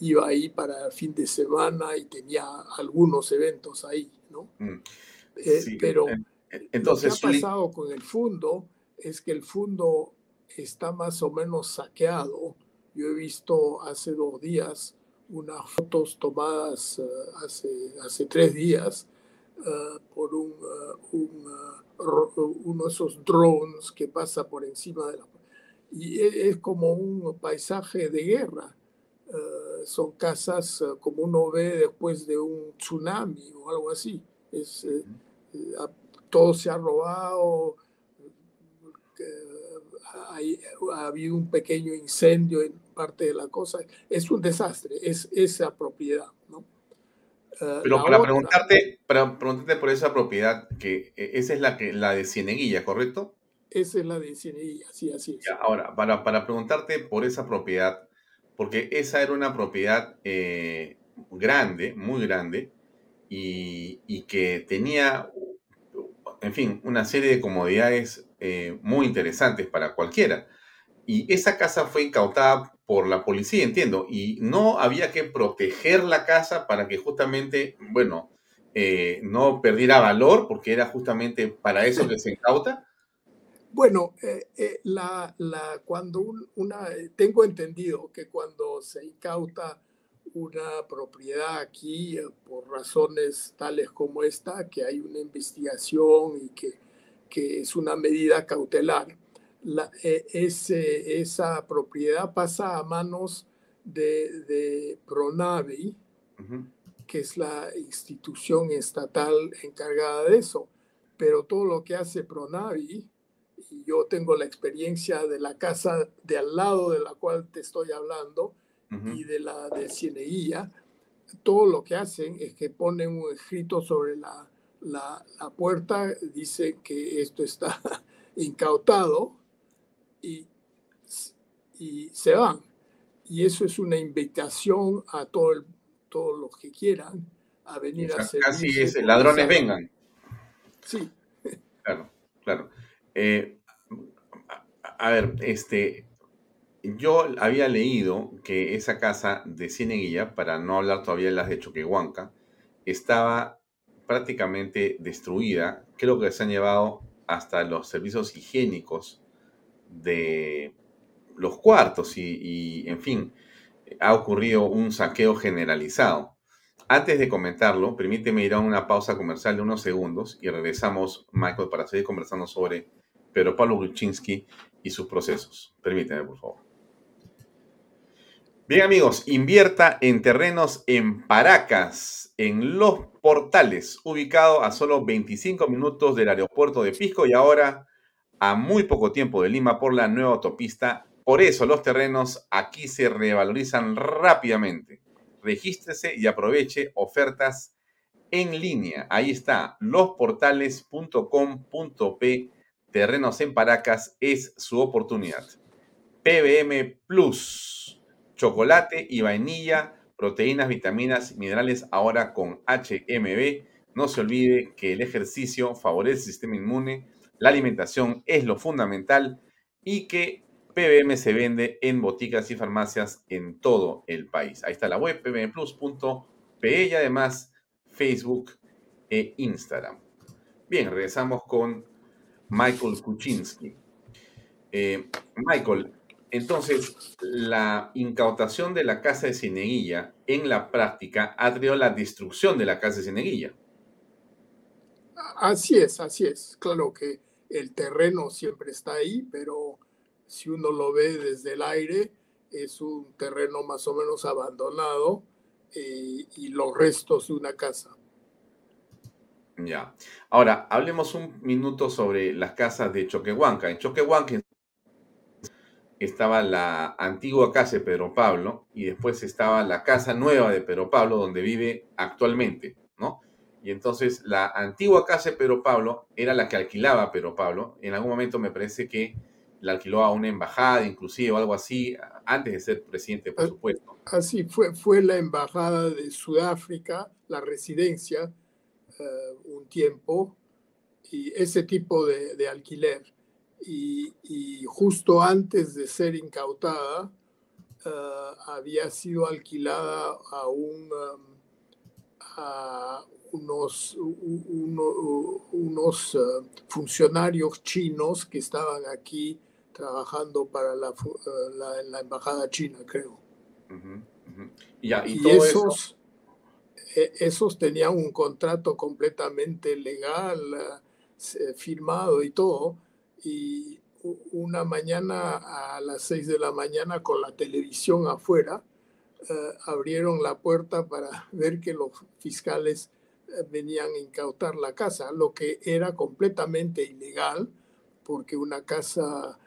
iba ahí para fin de semana y tenía algunos eventos ahí. ¿no? Mm. pero Entonces, lo que ha pasado con el fondo es que el fondo está más o menos saqueado. Yo he visto hace dos días unas fotos tomadas eh, hace, hace tres días eh, por un, uh, uno de esos drones que pasa por encima de la... Y e, es como un paisaje de guerra. eh, son casas como uno ve después de un tsunami o algo así. Es, todo se ha robado, ha habido un pequeño incendio en parte de la cosa. Es un desastre, es esa propiedad. ¿no?
Eh, Pero para preguntarte, para preguntarte por esa propiedad, que eh, esa es la que la de Cieneguilla, ¿correcto?
Esa es la de Cieneguilla, sí, así es.
ahora, para, para preguntarte por esa propiedad, porque esa era una propiedad eh, grande, muy grande, y, y, que tenía, en fin, una serie de comodidades muy interesantes para cualquiera. Y esa casa fue incautada por la policía, entiendo, y no había que proteger la casa para que justamente, bueno, eh, no perdiera valor, porque era justamente para eso que se incauta.
Bueno, eh, eh, la, la, cuando una, tengo entendido que cuando se incauta una propiedad aquí por razones tales como esta, que hay una investigación y que, que es una medida cautelar, la, e, ese, esa propiedad pasa a manos de, de Pronavi, que es la institución estatal encargada de eso. Pero todo lo que hace Pronavi, y yo tengo la experiencia de la casa de al lado de la cual te estoy hablando y de la de Cieneguilla, todo lo que hacen es que ponen un escrito sobre la, la, la puerta, dice que esto está incautado y, y se van. Y eso es una invitación a todo todos los que quieran a venir a hacer.
Casi es, ladrones vengan.
Sí.
Claro, claro. Eh, a, ver, este, yo había leído que esa casa de Cieneguilla, para no hablar todavía de las de Choquehuanca, estaba prácticamente destruida. Creo que se han llevado hasta los servicios higiénicos de los cuartos y, en fin, ha ocurrido un saqueo generalizado. Antes de comentarlo, permíteme ir a una pausa comercial de unos segundos y regresamos, Michael, para seguir conversando sobre Pedro Pablo Gruczynski y sus procesos. Permíteme, por favor. Bien amigos, invierta en terrenos en Paracas, en Los Portales, ubicado a solo 25 minutos del aeropuerto de Pisco y ahora a muy poco tiempo de Lima por la nueva autopista. Por eso los terrenos aquí se revalorizan rápidamente. Regístrese y aproveche ofertas en línea. Ahí está, losportales.com.p. Terrenos en Paracas es su oportunidad. PBM Plus, chocolate y vainilla, proteínas, vitaminas, minerales ahora con HMB. No se olvide que el ejercicio favorece el sistema inmune la alimentación es lo fundamental y que PBM se vende en boticas y farmacias en todo el país. Ahí está la web pbmplus.pe y además Facebook e Instagram. Bien, regresamos con Michael Kuczynski. Eh, Michael, entonces, la incautación de la casa de Cineguilla en la práctica ha traído la destrucción de la casa de Cineguilla.
Así es, así es. Claro que el terreno siempre está ahí, pero si uno lo ve desde el aire, es un terreno más o menos abandonado eh, y los restos de una casa.
Ya. Ahora, hablemos un minuto sobre las casas de Choquehuanca. En Choquehuanca estaba la antigua casa de Pedro Pablo y después estaba la casa nueva de Pedro Pablo donde vive actualmente, ¿no? Y entonces la antigua casa de Pedro Pablo era la que alquilaba Pedro Pablo. En algún momento me parece que la alquiló a una embajada, inclusive, o algo así, antes de ser presidente, por ah, supuesto.
Así fue, fue la embajada de Sudáfrica, la residencia, eh, un tiempo, y ese tipo de, alquiler. Y, justo antes de ser incautada, eh, había sido alquilada a un, um, a unos, unos eh, funcionarios chinos que estaban aquí trabajando para la, eh, la, embajada china, creo.
Y,
esos, e, esos tenían un contrato completamente legal, eh, firmado y todo. Y una mañana a las seis de la mañana con la televisión afuera, abrieron la puerta para ver que los fiscales venían a incautar la casa, lo que era completamente ilegal, porque una casa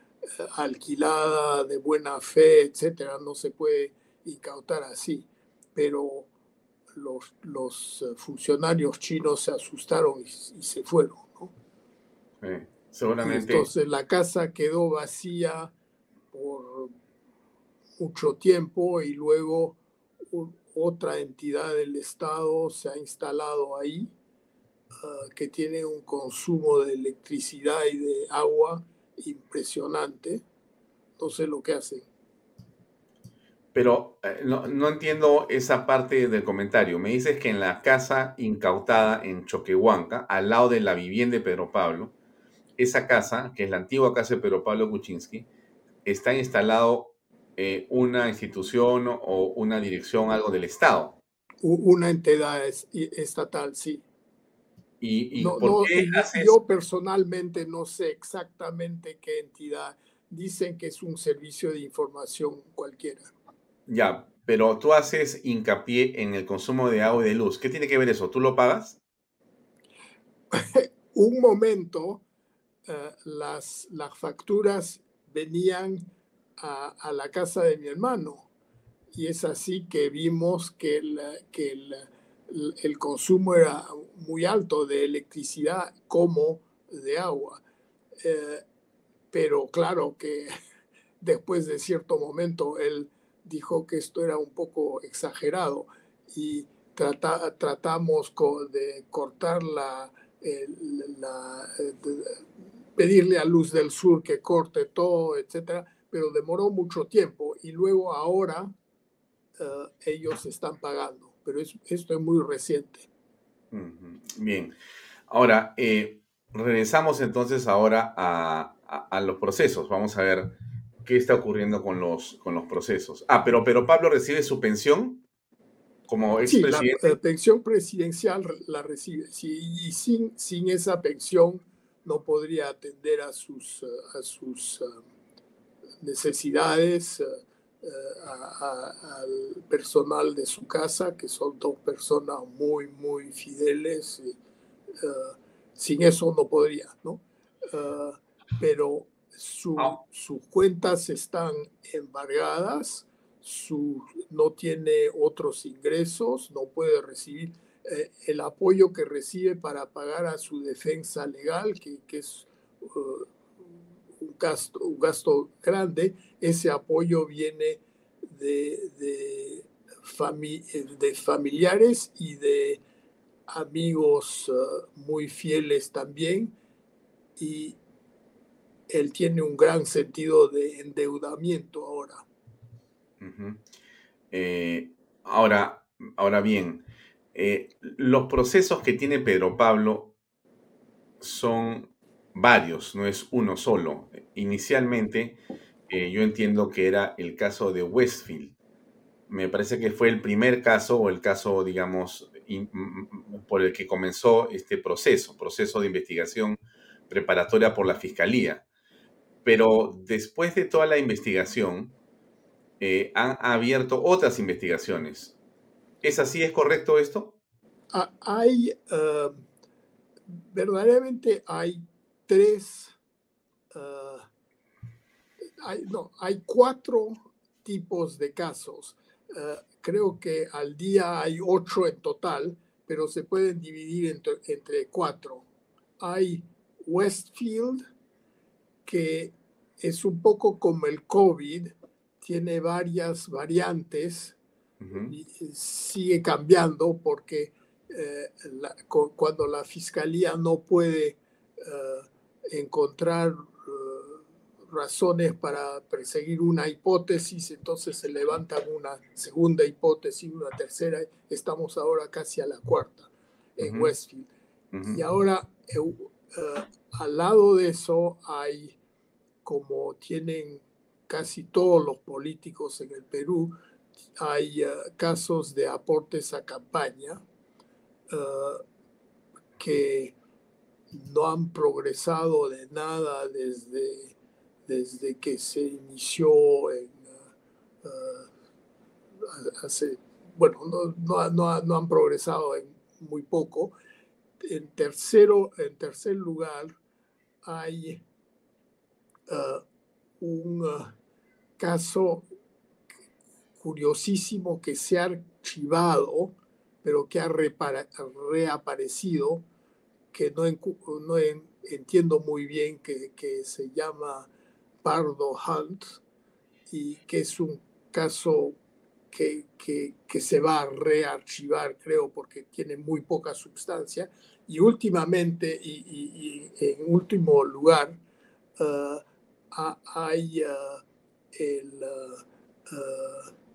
alquilada de buena fe, etcétera, no se puede incautar así. Pero los, los eh, funcionarios chinos se asustaron y, se fueron. ¿no?
seguramente.
Entonces la casa quedó vacía por mucho tiempo y luego otra entidad del Estado se ha instalado ahí ah, que tiene un consumo de electricidad y de agua impresionante. Sé lo que hacen.
Pero eh, no, entiendo esa parte del comentario. Me dices que en la casa incautada en Choquehuanca, al lado de la vivienda de Pedro Pablo, esa casa, que es la antigua casa de Pedro Pablo Kuczynski, está instalado eh, una institución o una dirección, algo del Estado.
Una entidad estatal, sí.
¿Y,
Yo personalmente no sé exactamente qué entidad. Dicen que es un servicio de información cualquiera.
Ya, pero tú haces hincapié en el consumo de agua y de luz. ¿Qué tiene que ver eso? ¿Tú lo pagas?
un momento, eh, las, las facturas venían a, la casa de mi hermano. Y es así que vimos que, el, que el, consumo era muy alto de electricidad como de agua. Eh, pero claro que después de cierto momento él dijo que esto era un poco exagerado y tratamos de cortar la, la pedirle a Luz del Sur que corte todo, etcétera, pero demoró mucho tiempo y luego ahora eh, ellos están pagando, pero esto es muy reciente.
Bien, ahora eh, regresamos entonces ahora a, a, los procesos. Vamos a ver qué está ocurriendo con los, con los procesos. Ah, pero, pero Pablo recibe su pensión como expresidente.
Sí, la, pensión presidencial la recibe. Sí, y sin, sin esa pensión no podría atender a sus, a sus necesidades eh, eh, al personal de su casa, que son dos personas muy, muy fideles. Eh, sin eso no podría, ¿no? pero ah. sus cuentas están embargadas, su, no tiene otros ingresos, no puede recibir el apoyo que recibe para pagar a su defensa legal, que, que es gasto, un gasto grande, ese apoyo viene de, de, de familiares y de amigos uh, muy fieles también. Y él tiene un gran sentido de endeudamiento ahora.
Eh, ahora, ahora bien, eh, los procesos que tiene Pedro Pablo son varios, no es uno solo. Inicialmente, eh, yo entiendo que era el caso de Westfield. Me parece que fue el primer caso o el caso, digamos, por el que comenzó este proceso, proceso de investigación preparatoria por la Fiscalía. Pero después de toda la investigación, eh, han abierto otras investigaciones. ¿Es así? ¿Es correcto esto?
Ah, hay, eh, verdaderamente hay tres, ah, hay, no, hay cuatro tipos de casos. Creo que al día hay ocho en total, pero se pueden dividir entre, entre cuatro. Hay Westfield, que es un poco como el COVID, tiene varias variantes y sigue cambiando porque eh, cuando la fiscalía no puede ah, encontrar eh, razones para perseguir una hipótesis, entonces se levanta una segunda hipótesis, una tercera, estamos ahora casi a la cuarta en Westfield. Y ahora, eh, eh, al lado de eso, hay, como tienen casi todos los políticos en el Perú, hay casos de aportes a campaña que no han progresado de nada desde, desde que se inició hace, bueno, no, no, no han progresado en muy poco. En, tercero, en tercer lugar, hay uh, un uh, caso curiosísimo que se ha archivado, pero que ha reaparecido, que no, entiendo muy bien, que, que, se llama Pardo Hunt y que es un caso que, que, que, se va a rearchivar, creo, porque tiene muy poca sustancia. Y últimamente, y, en último lugar, uh, hay uh, el... Uh,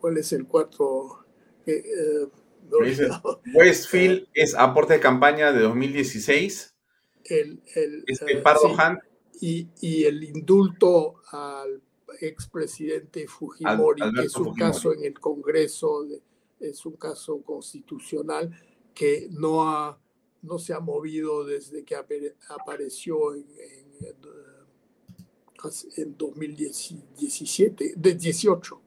¿Cuál es el cuarto?
Westfield es aporte de campaña de 2016.
El, el,
este Pardo Hunt.
Y, y, el indulto al expresidente Fujimori, que es un caso en el Congreso, es un caso constitucional que no, ha, no se ha movido desde que apareció en, en, 2017, de 18.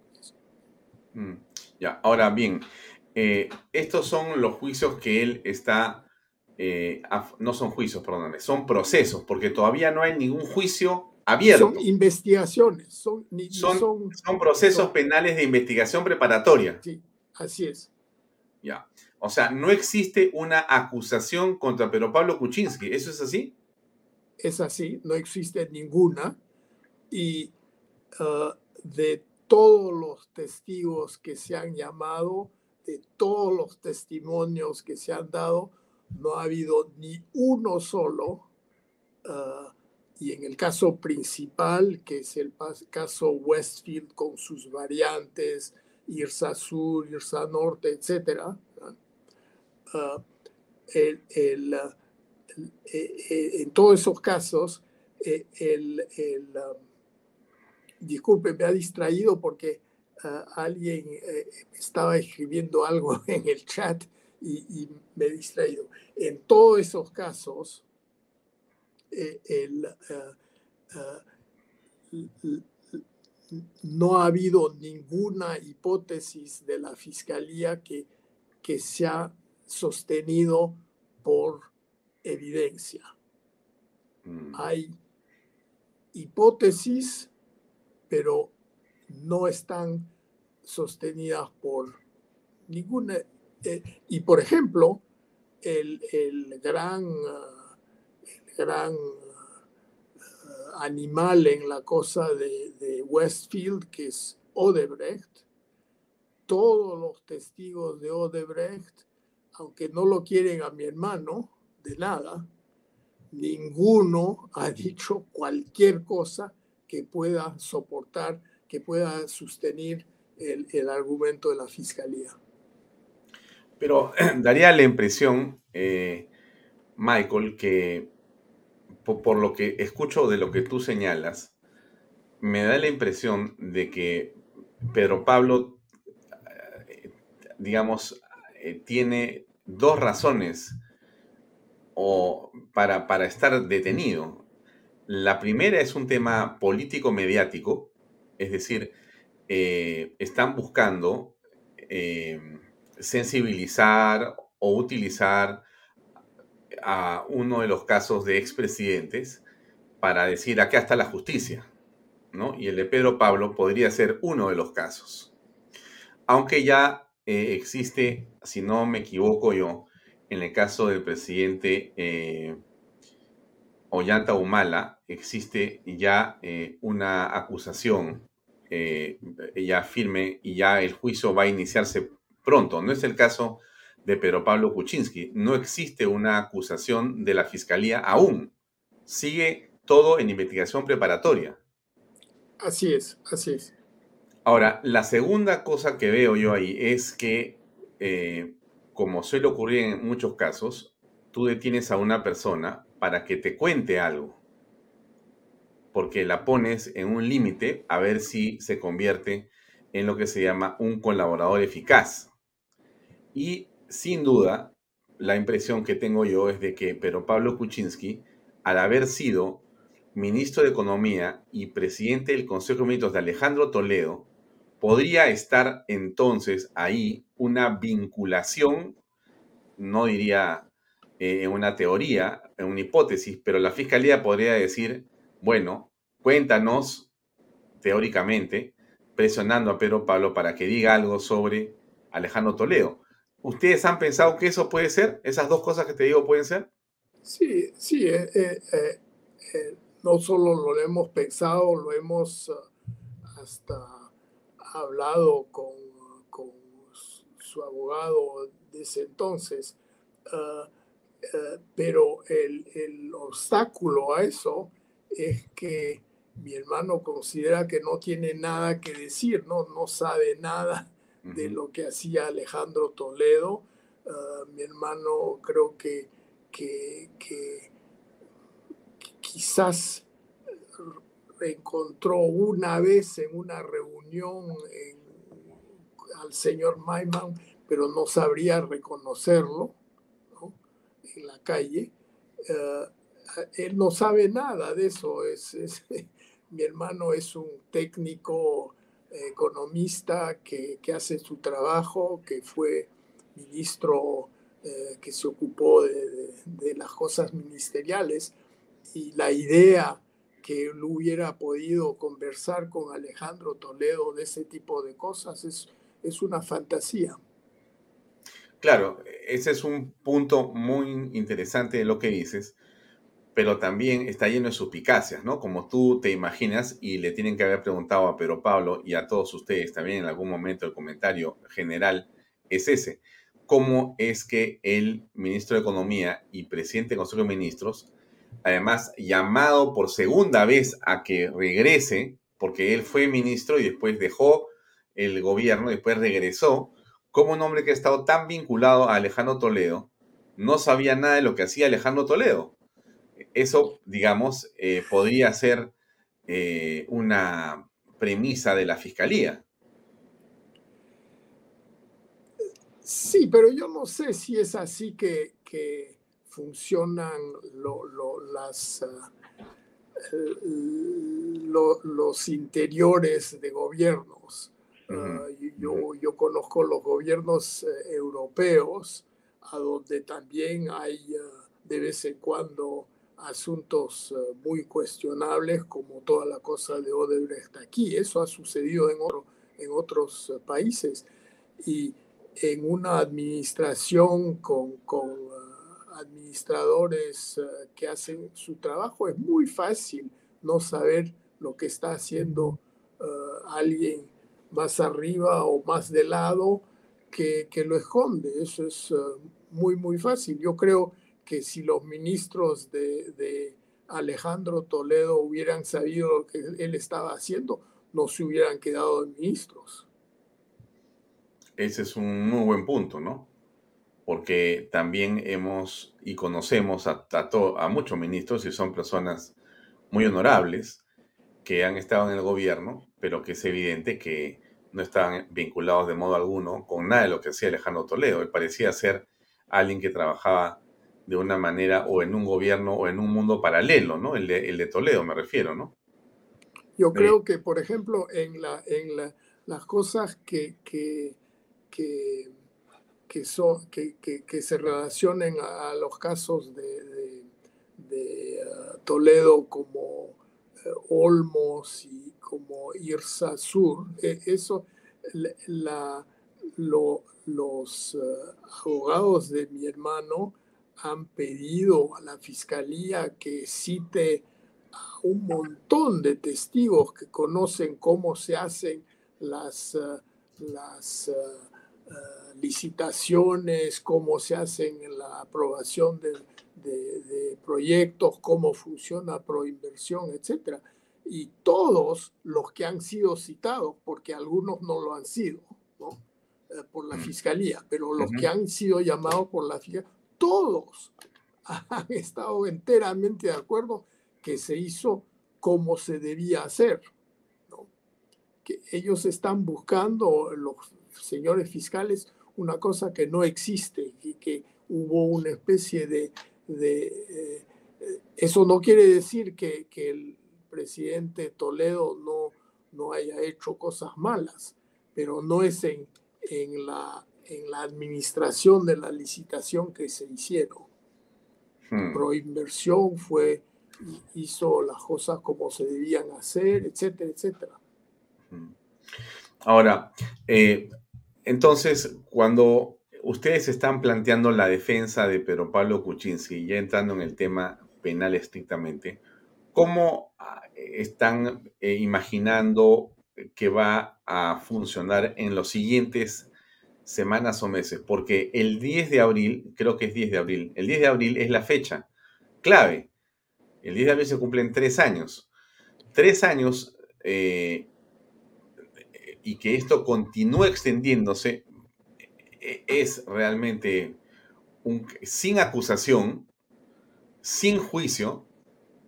Mm, ya, ahora bien, eh, estos son los juicios que él está, eh, no son juicios, perdóname, son procesos, porque todavía no hay ningún juicio abierto.
Son investigaciones, son,
son, procesos penales de investigación preparatoria.
Sí, así es.
Ya. O sea, no existe una acusación contra Pedro Pablo Kuczynski. ¿Eso es así?
Es así, no existe ninguna. Y uh, de todos los testigos que se han llamado, de todos los testimonios que se han dado, no ha habido ni uno solo uh, y en el caso principal, que es el caso Westfield con sus variantes, IRSA Sur, IRSA Norte, etc., ah, eh, eh, en todos esos casos, eh, el, disculpe, me ha distraído porque ah, alguien estaba escribiendo algo en el chat y, me he distraído. En todos esos casos, eh, eh, no ha habido ninguna hipótesis de la Fiscalía que, que se ha sostenido por evidencia. Mm. Hay hipótesis, pero no están sostenidas por ninguna. y por ejemplo, el, el gran gran eh, animal en la cosa de, Westfield, que es Odebrecht. Todos los testigos de Odebrecht, aunque no lo quieren a mi hermano, de nada, ninguno ha dicho cualquier cosa que pueda soportar, que pueda sostener el, argumento de la fiscalía.
Pero daría la impresión, eh, Michael, que por, lo que escucho de lo que tú señalas, me da la impresión de que Pedro Pablo, eh, digamos, eh, tiene dos razones o para, para, estar detenido. La primera es un tema político-mediático, es decir, eh, están buscando sensibilizar o utilizar a uno de los casos de expresidentes para decir acá está la justicia, ¿no? Y el de Pedro Pablo podría ser uno de los casos. Aunque ya eh, existe, si no me equivoco yo, en el caso del presidente eh, Ollanta Humala, existe ya eh, una acusación ya firme y ya el juicio va a iniciarse pronto. No es el caso de Pedro Pablo Kuczynski. No existe una acusación de la fiscalía aún. Sigue todo en investigación preparatoria.
Así es, así es.
Ahora, la segunda cosa que veo yo ahí es que, eh, como suele ocurrir en muchos casos, tú detienes a una persona para que te cuente algo, porque la pones en un límite a ver si se convierte en lo que se llama un colaborador eficaz. Y sin duda, la impresión que tengo yo es de que Pedro Pablo Kuczynski, al haber sido ministro de Economía y presidente del Consejo de Ministros de Alejandro Toledo, podría estar entonces ahí una vinculación, no diría eh, en una teoría, en una hipótesis, pero la Fiscalía podría decir, bueno, cuéntanos teóricamente, presionando a Pedro Pablo para que diga algo sobre Alejandro Toledo. ¿Ustedes han pensado que eso puede ser? ¿Esas dos cosas que te digo pueden ser?
Sí, sí, eh, eh, no solo lo hemos pensado, lo hemos hasta hablado con, con, su abogado de ese entonces, pero el, el obstáculo a eso es que mi hermano considera que no tiene nada que decir, no, no sabe nada de lo que hacía Alejandro Toledo. Ah, mi hermano creo que, que, quizás encontró una vez en una reunión al señor Maiman, pero no sabría reconocerlo en la calle. Ah, él no sabe nada de eso. Es, mi hermano es un técnico economista que, hace su trabajo, que fue ministro eh, que se ocupó de, las cosas ministeriales y la idea que él hubiera podido conversar con Alejandro Toledo de ese tipo de cosas es, es una fantasía.
Claro, ese es un punto muy interesante de lo que dices, pero también está lleno de suspicacias, ¿no? Como tú te imaginas, y le tienen que haber preguntado a Pedro Pablo y a todos ustedes también en algún momento el comentario general es ese. ¿Cómo es que el ministro de Economía y presidente del Consejo de Ministros, además llamado por segunda vez a que regrese, porque él fue ministro y después dejó el gobierno, después regresó, como un hombre que ha estado tan vinculado a Alejandro Toledo, no sabía nada de lo que hacía Alejandro Toledo? eso, digamos, eh, podría ser eh, una premisa de la fiscalía.
Sí, pero yo no sé si es así que, funcionan las, eh, los interiores de gobiernos. Ah, yo, yo, conozco los gobiernos europeos, a donde también hay de vez en cuando asuntos eh, muy cuestionables como toda la cosa de Odebrecht aquí. Eso ha sucedido en, en otros eh, países. Y en una administración con, con eh, administradores que hacen su trabajo es muy fácil no saber lo que está haciendo alguien más arriba o más de lado que, lo esconde. Eso es muy, muy fácil. Yo creo que si los ministros de, Alejandro Toledo hubieran sabido lo que él estaba haciendo, no se hubieran quedado ministros.
Ese es un muy buen punto, ¿no? Porque también hemos y conocemos a, a muchos ministros y son personas muy honorables que han estado en el gobierno, pero que es evidente que no estaban vinculados de modo alguno con nada de lo que hacía Alejandro Toledo. Él parecía ser alguien que trabajaba de una manera o en un gobierno o en un mundo paralelo, ¿no? El de, el de Toledo me refiero, ¿no?
Yo creo que, por ejemplo, en, la, en la, las cosas que, que, que, son, que, que, se relacionen a, los casos de, uh, Toledo como uh, Olmos y como Irsa Sur, e, eso, la, los uh, abogados de mi hermano han pedido a la fiscalía que cite a un montón de testigos que conocen cómo se hacen las, eh, las eh, eh, licitaciones, cómo se hacen la aprobación de, proyectos, cómo funciona Proinversión, etc. Y todos los que han sido citados, porque algunos no lo han sido, por la mm. fiscalía, pero los que han sido llamados por la fiscalía, todos han estado enteramente de acuerdo que se hizo como se debía hacer. Que ellos están buscando, los señores fiscales, una cosa que no existe y que hubo una especie de, de eh, Eso no quiere decir que, que el presidente Toledo no, no haya hecho cosas malas, pero no es en, en, la, en la administración de la licitación que se hicieron. Hmm. Proinversión fue, hizo las cosas como se debían hacer, etcétera, etcétera.
Hmm. Ahora, eh, entonces, cuando ustedes están planteando la defensa de Pedro Pablo Kuczynski, ya entrando en el tema penal estrictamente, ¿cómo ah, están eh, imaginando que va a funcionar en los siguientes semanas o meses? Porque el 10 de abril, creo que es 10 de abril, el 10 de abril es la fecha clave. El 10 de abril se cumplen tres años. Tres años eh, y que esto continúe extendiéndose e, es realmente sin acusación, sin juicio,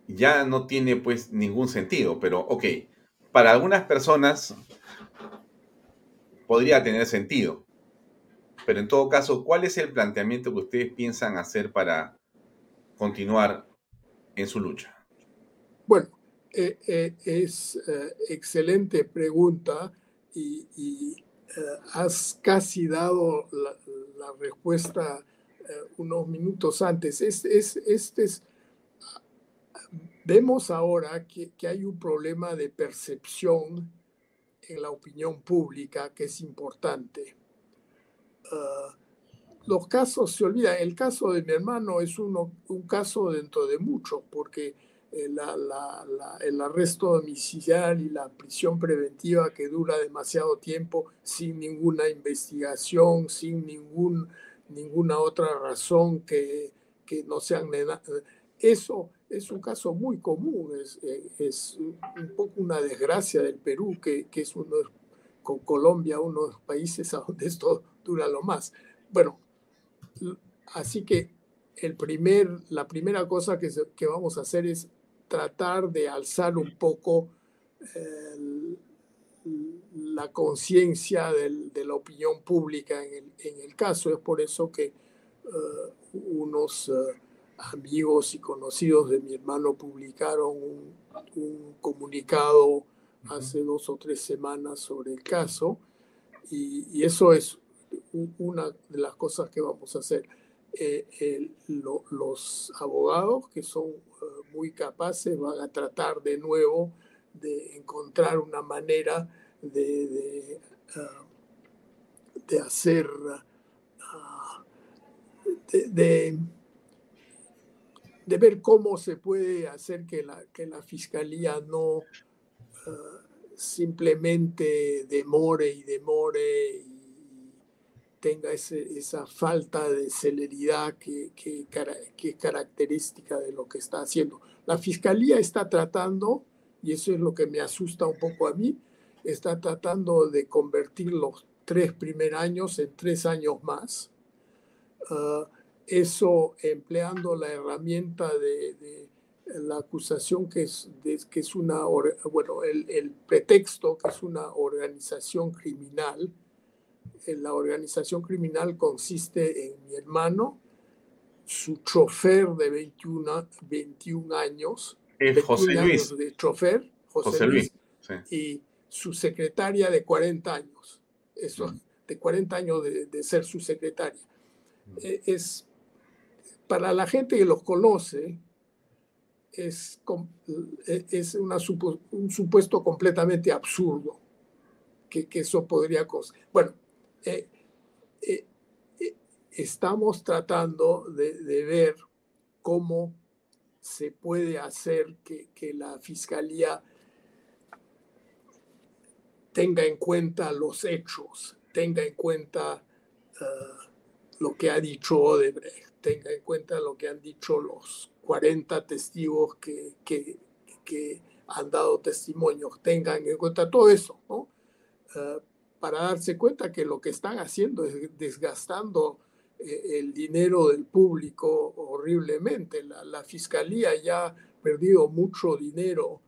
ya no tiene pues ningún sentido. Pero ok, para algunas personas podría tener sentido. Pero en todo caso, ¿cuál es el planteamiento que ustedes piensan hacer para continuar en su lucha?
Bueno, eh, eh, es eh, excelente pregunta y, has casi dado la, respuesta unos minutos antes. Este es, este es, vemos ahora que, que, hay un problema de percepción en la opinión pública que es importante. Ah, los casos se olvidan. El caso de mi hermano es uno, un caso dentro de muchos, porque eh, el arresto domiciliario y la prisión preventiva que dura demasiado tiempo sin ninguna investigación, sin ningún, ninguna otra razón que, que no sean... Eso es un caso muy común, es, eh, es un poco una desgracia del Perú, que, que es uno, con Colombia, uno de los países a donde esto dura lo más. Bueno, así que el primer, la primera cosa que, que vamos a hacer es tratar de alzar un poco la conciencia de la opinión pública en el, en el, caso. Es por eso que eh, unos eh, amigos y conocidos de mi hermano publicaron un, un comunicado hace dos o tres semanas sobre el caso y, y eso es una de las cosas que vamos a hacer. Eh, los abogados que son muy capaces van a tratar de nuevo de encontrar una manera de, de, ah, hacer, ah, de, de, ver cómo se puede hacer que la, que la fiscalía no ah, simplemente demore y demore tenga esa falta de celeridad que, que, es característica de lo que está haciendo. La fiscalía está tratando, y eso es lo que me asusta un poco a mí, está tratando de convertir los tres primeros años en tres años más. Ah, eso empleando la herramienta de, la acusación que es, que es una, bueno, el, el, pretexto que es una organización criminal la organización criminal consiste en mi hermano, su chofer de 21, 21 años,
José Luis.
de chofer, José, Luis, y su secretaria de 40 años, eso, mm. de 40 años de, ser su secretaria. Mm. E, es, para la gente que los conoce, es, e, es una, un supuesto completamente absurdo que, que eso podría... Bueno, eh, eh, eh, estamos tratando de, ver cómo se puede hacer que, la fiscalía tenga en cuenta los hechos, tenga en cuenta lo que ha dicho Odebrecht, tenga en cuenta lo que han dicho los 40 testigos que, que, han dado testimonios, tengan en cuenta todo eso, ¿no? Para darse cuenta que lo que están haciendo es desgastando eh, el dinero del público horriblemente. La, fiscalía ya ha perdido mucho dinero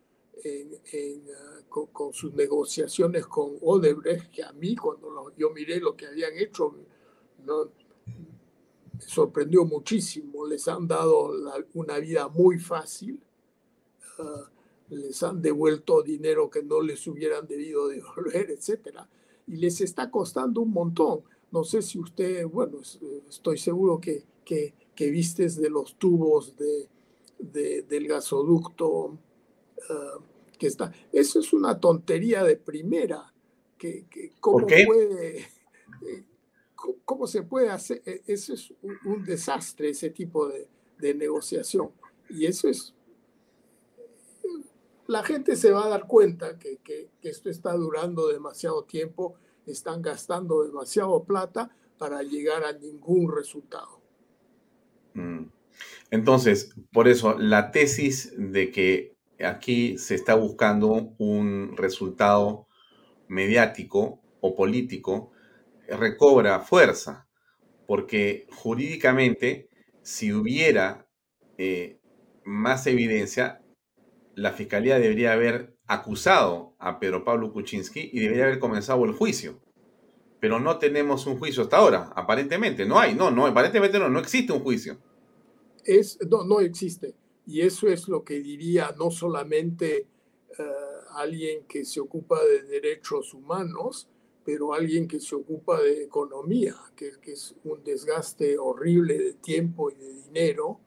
ah, con, sus negociaciones con Odebrecht, que a mí cuando yo miré lo que habían hecho, no, sorprendió muchísimo. Les han dado una vida muy fácil. Ah, les han devuelto dinero que no les hubieran debido devolver, etcétera. Y les está costando un montón. No sé si usted, bueno, estoy seguro que, que, que vistes de los tubos de, del gasoducto ah, que está. Eso es una tontería de primera. Que, ¿Cómo puede... Eh, ¿Cómo se puede hacer? E, eso es un, desastre, ese tipo de, de negociación. Y eso es la gente se va a dar cuenta que, esto está durando demasiado tiempo, están gastando demasiado plata para llegar a ningún resultado.
Mm. Entonces, por eso, la tesis de que aquí se está buscando un resultado mediático o político recobra fuerza, porque jurídicamente, si hubiera eh, más evidencia, la fiscalía debería haber acusado a Pedro Pablo Kuczynski y debería haber comenzado el juicio. Pero no tenemos un juicio hasta ahora, aparentemente. No hay, no, no, aparentemente no, no existe un juicio.
Es, no, no existe. Y eso es lo que diría no solamente eh, alguien que se ocupa de derechos humanos, pero alguien que se ocupa de economía, que, es un desgaste horrible de tiempo y de dinero.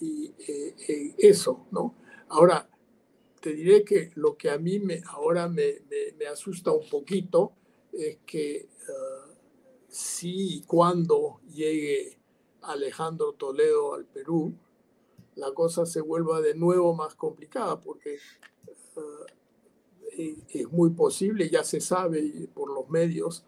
Y eh, eh, eso, ¿no? Ahora, te diré que lo que a mí me, ahora me, asusta un poquito es que uh, si y cuando llegue Alejandro Toledo al Perú, la cosa se vuelva de nuevo más complicada porque uh, es muy posible, ya se sabe por los medios,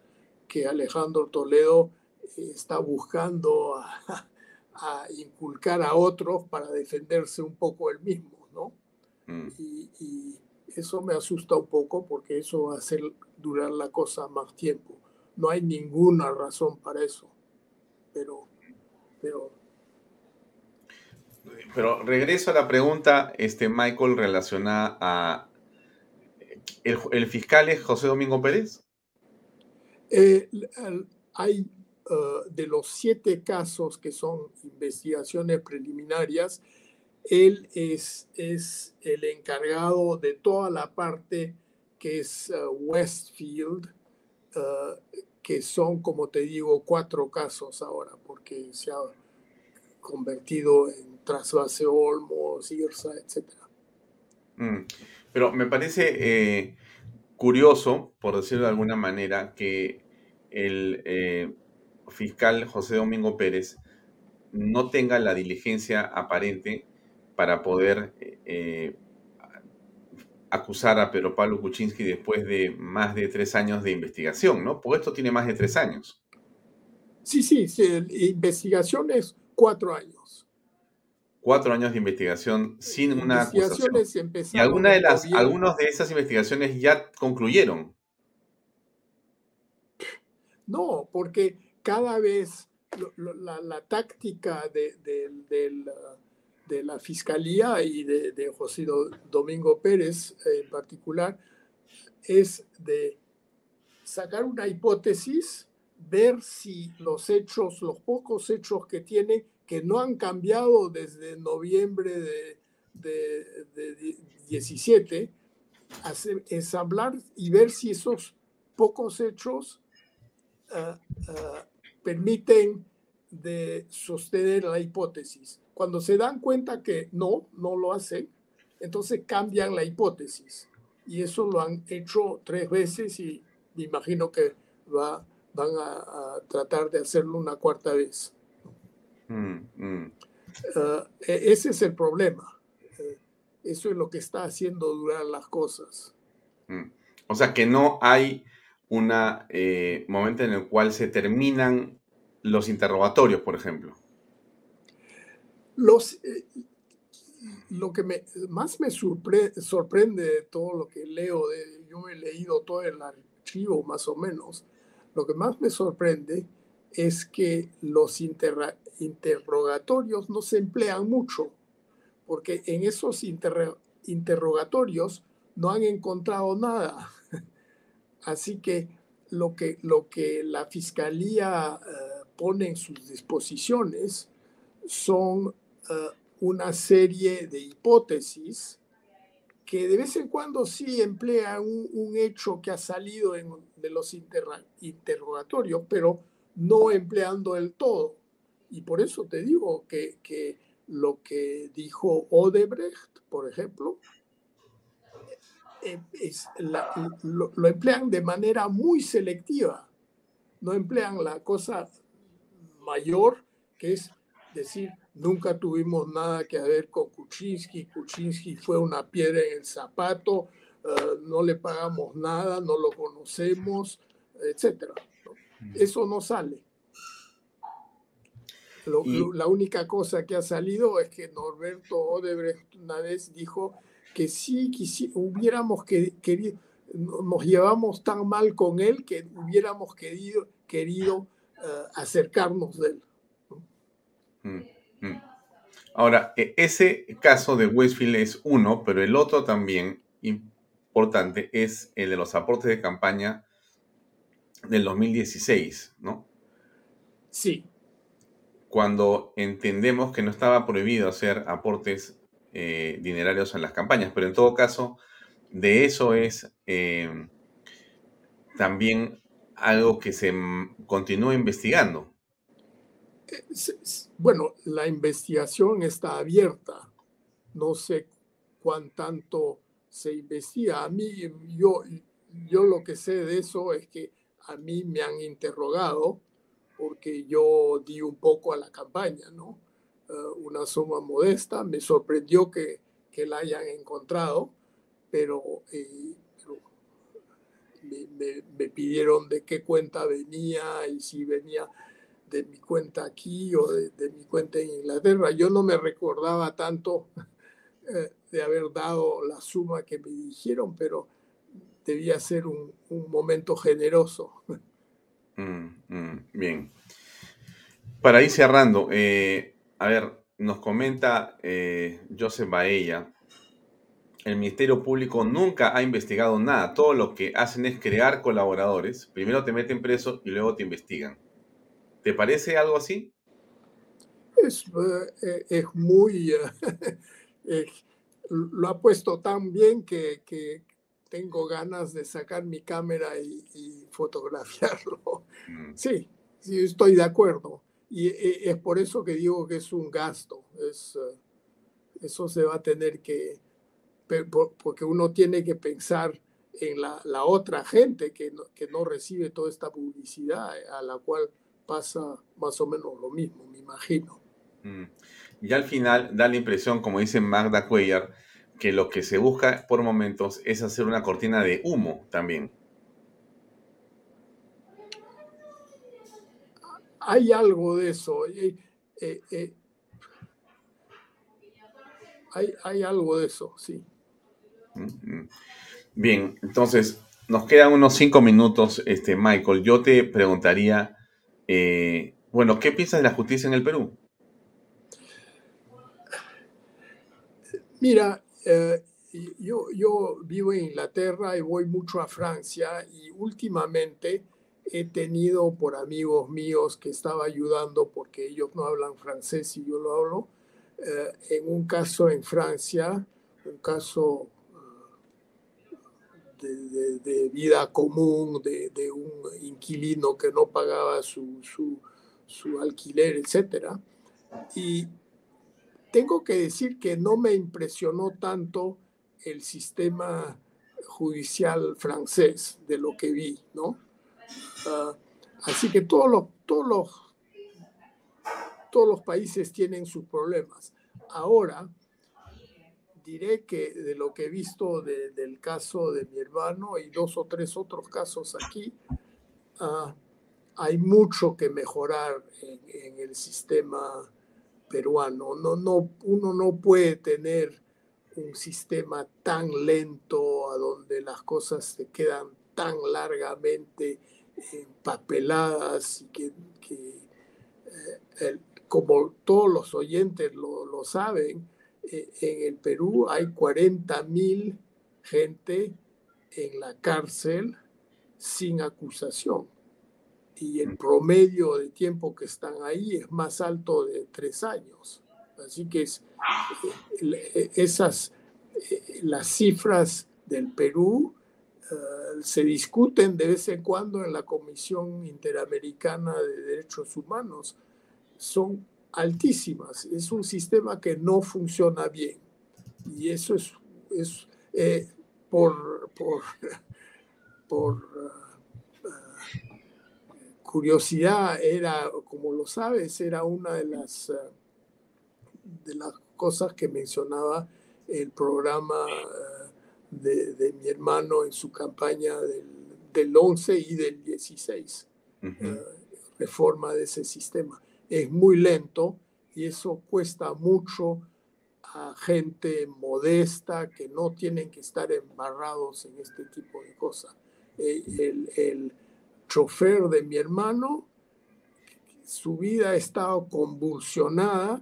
que Alejandro Toledo está buscando a inculcar a otros para defenderse un poco él mismo. Mm. Y, eso me asusta un poco porque eso va a hacer durar la cosa más tiempo. No hay ninguna razón para eso. Pero, pero
pero regreso a la pregunta, este, Michael, relacionada a... ¿El, fiscal es José Domingo Pérez?
Eh, hay uh, de los siete casos que son investigaciones preliminarias, él es, es el encargado de toda la parte que es uh, Westfield, uh, que son, como te digo, cuatro casos ahora, porque se ha convertido en Trasvase Olmos, Irsa, etc.
Mm, pero me parece eh, curioso, por decirlo de alguna manera, que el eh, fiscal José Domingo Pérez no tenga la diligencia aparente para poder eh, acusar a Pedro Pablo Kuczynski después de más de tres años de investigación, ¿no? Porque esto tiene más de tres años.
Sí, sí, sí investigación es cuatro años.
Cuatro años de investigación sin una acusación. Y alguna de las, algunas de esas investigaciones ya concluyeron.
No, porque cada vez la, táctica del de la Fiscalía y de, José Domingo Pérez en particular es de sacar una hipótesis, ver si los hechos, los pocos hechos que tiene, que no han cambiado desde noviembre de, de, 17, es hablar y ver si esos pocos hechos ah, ah, permiten de sostener la hipótesis. Cuando se dan cuenta que no, no lo hacen, entonces cambian la hipótesis. Y eso lo han hecho tres veces y me imagino que va, van a, tratar de hacerlo una cuarta vez. Mm, mm. Ah, e, ese es el problema. Eh, eso es lo que está haciendo durar las cosas.
Mm. O sea que no hay un eh, momento en el cual se terminan los interrogatorios, por ejemplo.
Eh, lo que más me sorprende de todo lo que leo, yo he leído todo el archivo más o menos, lo que más me sorprende es que los interrogatorios no se emplean mucho, porque en esos interrogatorios no han encontrado nada. Así que lo que, lo que la fiscalía eh, pone en sus disposiciones son eh, una serie de hipótesis que de vez en cuando sí emplea un, hecho que ha salido de los interrogatorios, pero no empleando el todo. Y por eso te digo que, que lo que dijo Odebrecht, por ejemplo, eh, es lo, lo, emplean de manera muy selectiva. No emplean la cosa mayor, que es decir, nunca tuvimos nada que ver con Kuczynski, Kuczynski fue una piedra en el zapato, eh, no le pagamos nada, no lo conocemos, etc. Eso no sale. la única cosa que ha salido es que Norberto Odebrecht una vez dijo que sí, hubiéramos querido, nos llevamos tan mal con él que hubiéramos querido, querido eh, acercarnos de él.
Mm, mm. Ahora, e, ese caso de Westfield es uno, pero el otro también importante es el de los aportes de campaña del 2016, ¿no?
Sí.
Cuando entendemos que no estaba prohibido hacer aportes eh, dinerarios en las campañas, pero en todo caso, de eso es eh, también algo que se continúa investigando.
Bueno, la investigación está abierta. No sé cuán tanto se investiga. A mí, yo, yo lo que sé de eso es que a mí me han interrogado porque yo di un poco a la campaña, ¿no? Eh, una suma modesta. Me sorprendió que, que la hayan encontrado, pero, eh, me, me, pidieron de qué cuenta venía y si venía de mi cuenta aquí o de, mi cuenta en Inglaterra. Yo no me recordaba tanto eh, de haber dado la suma que me dijeron, pero debía ser un, momento generoso.
Mm, mm, bien. Para ir cerrando, eh, a ver, nos comenta eh, Joseph Baella, el Ministerio Público nunca ha investigado nada. Todo lo que hacen es crear colaboradores. Primero te meten preso y luego te investigan. ¿Te parece algo así?
Es, eh, es muy... Eh, lo ha puesto tan bien que, tengo ganas de sacar mi cámara y, fotografiarlo. Mm. Sí, sí, estoy de acuerdo. Y eh, es por eso que digo que es un gasto. Es, eso se va a tener que... Porque uno tiene que pensar en la, la otra gente que no, que no recibe toda esta publicidad a la cual pasa más o menos lo mismo, me imagino.
Mm. Y al final da la impresión, como dice Magda Cuellar, que lo que se busca por momentos es hacer una cortina de humo también.
Hay algo de eso. Eh, eh, eh, hay, hay, algo de eso, sí.
Mm-hmm. Bien, entonces nos quedan unos cinco minutos, este, Michael. Yo te preguntaría eh, bueno, ¿qué piensas de la justicia en el Perú?
Mira, eh, yo, vivo en Inglaterra y voy mucho a Francia y últimamente he tenido por amigos míos que estaba ayudando porque ellos no hablan francés y yo lo hablo, eh, en un caso en Francia, un caso de, vida común, de, un inquilino que no pagaba su, su, alquiler, etc. Y tengo que decir que no me impresionó tanto el sistema judicial francés de lo que vi, ¿no? Ah, así que todos los, todos, todos los países tienen sus problemas. Ahora, diré que de lo que he visto del caso de mi hermano y dos o tres otros casos aquí, ah, hay mucho que mejorar en, el sistema peruano. No, no, uno no puede tener un sistema tan lento a donde las cosas se quedan tan largamente empapeladas y que, eh, como todos los oyentes lo, lo saben, en el Perú hay 40 mil gente en la cárcel sin acusación. y el promedio de tiempo que están ahí es más alto de tres años. Así que es, eh, esas, eh, las cifras del Perú eh, se discuten de vez en cuando en la Comisión Interamericana de Derechos Humanos. Son altísimas. Es un sistema que no funciona bien. Y eso es, es por, por, por curiosidad era, como lo sabes, era una de las, eh, de las cosas que mencionaba el programa eh, de, mi hermano en su campaña del, del 11 y del 16, eh, reforma de ese sistema. Es muy lento y eso cuesta mucho a gente modesta que no tienen que estar embarrados en este tipo de cosas. el, el chofer de mi hermano, su vida ha estado convulsionada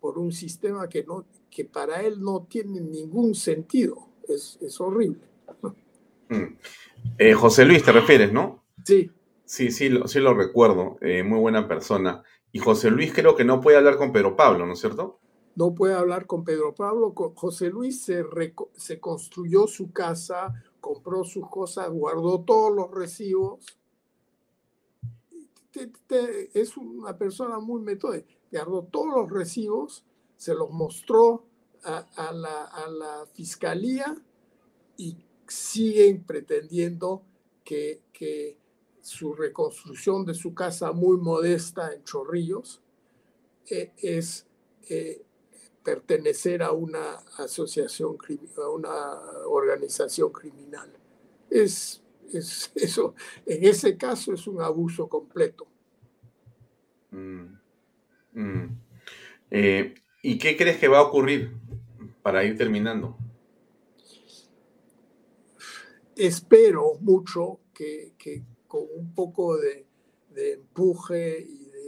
por un sistema que, no, que para él no tiene ningún sentido. Es, es horrible.
Mm. Eh, José Luis, te refieres, ¿no?
Sí.
Sí, sí, lo, sí lo recuerdo. Eh, muy buena persona. Y José Luis creo que no puede hablar con Pedro Pablo, ¿no es cierto?
No puede hablar con Pedro Pablo. José Luis se, se construyó su casa, compró sus cosas, guardó todos los recibos es una persona muy metódica. Guardó todos los recibos, se los mostró a, la, fiscalía y siguen pretendiendo que, su reconstrucción de su casa muy modesta en Chorrillos eh, es eh, pertenecer a una asociación, a una organización criminal. Es eso, en ese caso es un abuso completo.
Mm, mm. Eh, ¿Y qué crees que va a ocurrir para ir terminando?
Espero mucho que, con un poco de, empuje y de,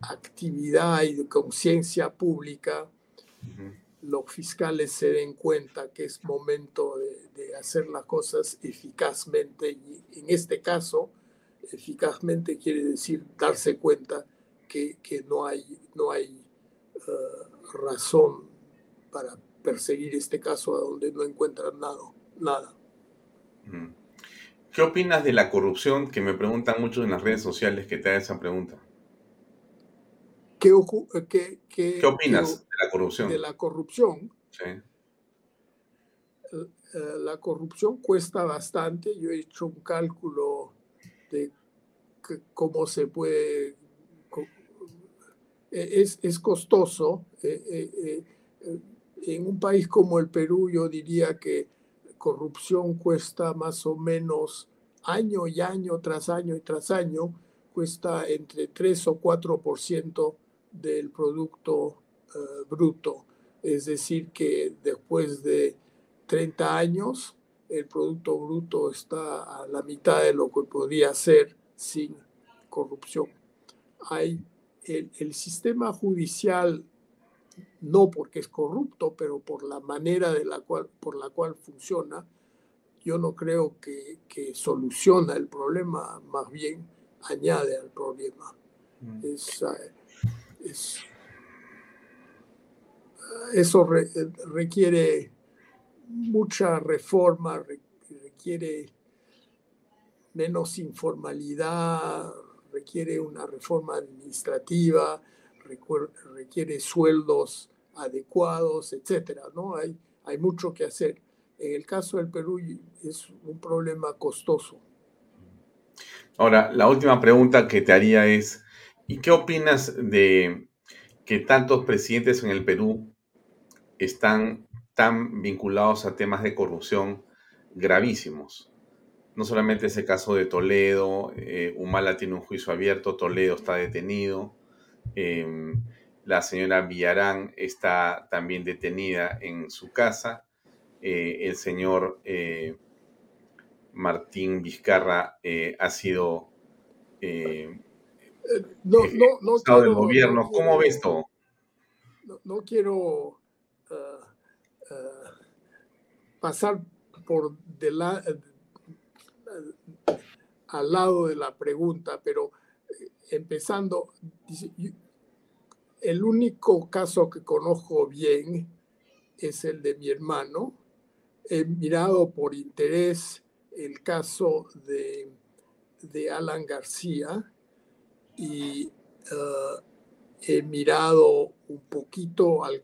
actividad y de conciencia pública, los fiscales se den cuenta que es momento de, hacer las cosas eficazmente y en este caso eficazmente quiere decir darse cuenta que, no hay, no hay uh, razón para perseguir este caso a donde no encuentran nada. nada.
¿Qué opinas de la corrupción? Que me preguntan muchos en las redes sociales que te da esa pregunta.
¿Qué, qué,
qué, opinas de la corrupción?
De la corrupción.
Sí.
Eh, la corrupción cuesta bastante. Yo he hecho un cálculo de cómo se puede... E, es, es costoso. En un país como el Perú yo diría que corrupción cuesta más o menos año y año tras año y tras año, cuesta entre 3 o 4% del Producto eh, Bruto. Es decir, que después de 30 años, el Producto Bruto está a la mitad de lo que podría ser sin corrupción. Hay el sistema judicial, no porque es corrupto, pero por la manera de la cual, por la cual funciona, yo no creo que, que soluciona el problema, más bien añade al problema. Mm. Es, eh, eso requiere mucha reforma, requiere menos informalidad, requiere una reforma administrativa, requiere sueldos adecuados, etcétera, ¿no? Hay, hay mucho que hacer. En el caso del Perú es un problema costoso.
Ahora, la última pregunta que te haría es, ¿Y qué opinas de que tantos presidentes en el Perú están tan vinculados a temas de corrupción gravísimos? No solamente ese caso de Toledo, eh, Humala tiene un juicio abierto, Toledo está detenido, em, la señora Villarán está también detenida en su casa, eh, el señor eh, Martín Vizcarra ha sido
no, no, no
quiero, del gobierno. ¿Cómo ves todo?
No, quiero pasar por al lado de la pregunta, pero eh, empezando, el único caso que conozco bien es el de mi hermano. He mirado por interés el caso de, de Alan García y uh, he mirado un poquito al,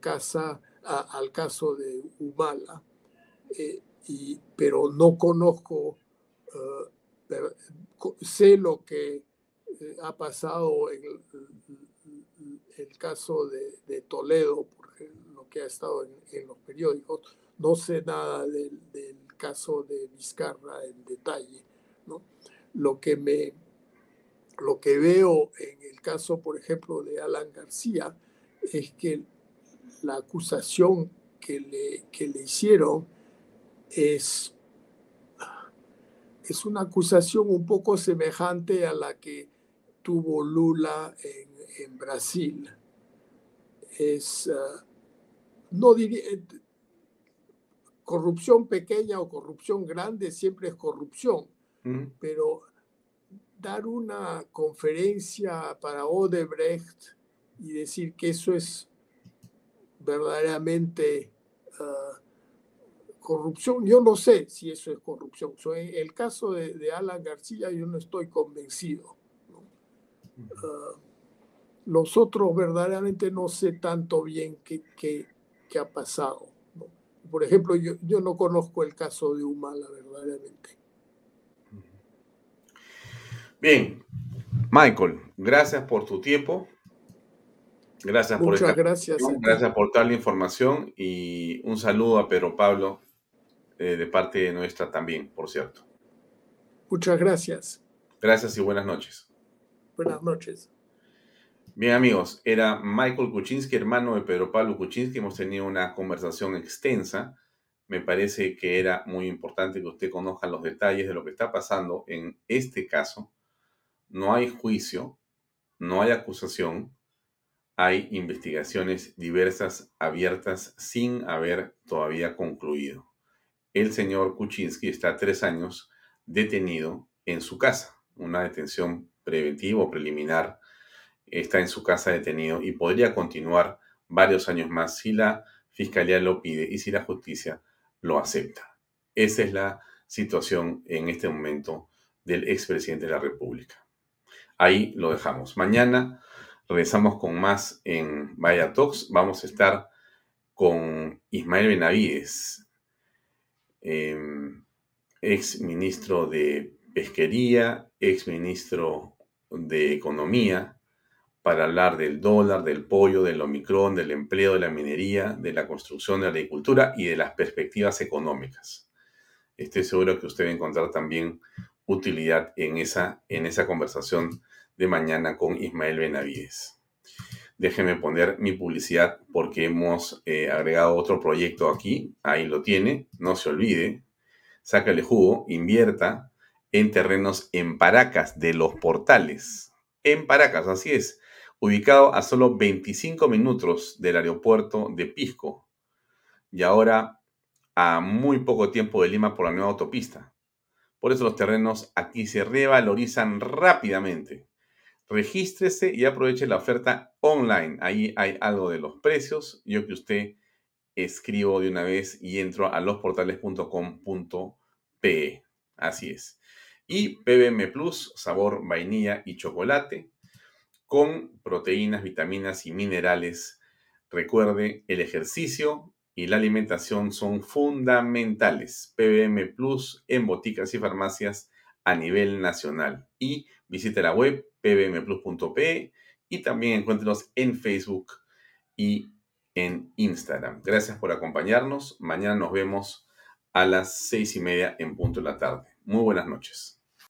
al caso de Humala, eh, y, pero no conozco, uh, sé lo que eh, ha pasado en el, caso de, Toledo, porque lo que ha estado en, los periódicos, no sé nada del, del, caso de Vizcarra en detalle. ¿no? Lo que me lo que veo en el caso, por ejemplo, de Alan García, es que la acusación que le, que le hicieron es, es una acusación un poco semejante a la que tuvo Lula en, Brasil. Es, ah, no diría, corrupción pequeña o corrupción grande siempre es corrupción, pero dar una conferencia para Odebrecht y decir que eso es verdaderamente ah, corrupción. Yo no sé si eso es corrupción. en el caso de, Alan García yo no estoy convencido. Ah, los otros verdaderamente no sé tanto bien qué, qué, ha pasado. Por ejemplo, yo, yo no conozco el caso de Humala verdaderamente.
Bien, Michael, gracias por tu tiempo. Gracias por
Muchas gracias.
Gracias por toda la información y un saludo a Pedro Pablo eh, de parte de nuestra también, por cierto.
Muchas gracias.
Gracias y buenas noches.
Buenas noches.
Bien amigos, era Michael Kuczynski, hermano de Pedro Pablo Kuczynski. Hemos tenido una conversación extensa. Me parece que era muy importante que usted conozca los detalles de lo que está pasando en este caso no hay juicio, no hay acusación, hay investigaciones diversas abiertas sin haber todavía concluido. El señor Kuczynski está tres años detenido en su casa, una detención preventiva o preliminar. Está en su casa detenido y podría continuar varios años más si la fiscalía lo pide y si la justicia lo acepta. Esa es la situación en este momento del expresidente de la República. Ahí lo dejamos. Mañana regresamos con más en Vaya Talks. Vamos a estar con Ismael Benavides, em, ex ministro de Pesquería, ex ministro de Economía, para hablar del dólar, del pollo, del omicron, del empleo, de la minería, de la construcción, de la agricultura y de las perspectivas económicas. Estoy seguro que usted va a encontrar también utilidad en esa, en esa conversación de mañana con Ismael Benavides. Déjeme poner mi publicidad porque hemos eh, agregado otro proyecto aquí. Ahí lo tiene. No se olvide. Sácale jugo, invierta en terrenos en Paracas de los portales. En Paracas, así es. Ubicado a solo 25 minutos del aeropuerto de Pisco. Y ahora a muy poco tiempo de Lima por la nueva autopista. Por eso los terrenos aquí se revalorizan rápidamente regístrese y aproveche la oferta online. Ahí hay algo de los precios. Yo que usted escribo de una vez y entro a losportales.com.pe. Así es. Y PBM Plus, sabor vainilla y chocolate, con proteínas, vitaminas y minerales. Recuerde, el ejercicio y la alimentación son fundamentales. PBM Plus en boticas y farmacias a nivel nacional. Y visite la web pbmplus.pe y también encuéntrenos en Facebook y en Instagram. Gracias por acompañarnos. Mañana nos vemos a las seis y media en punto de la tarde. Muy buenas noches.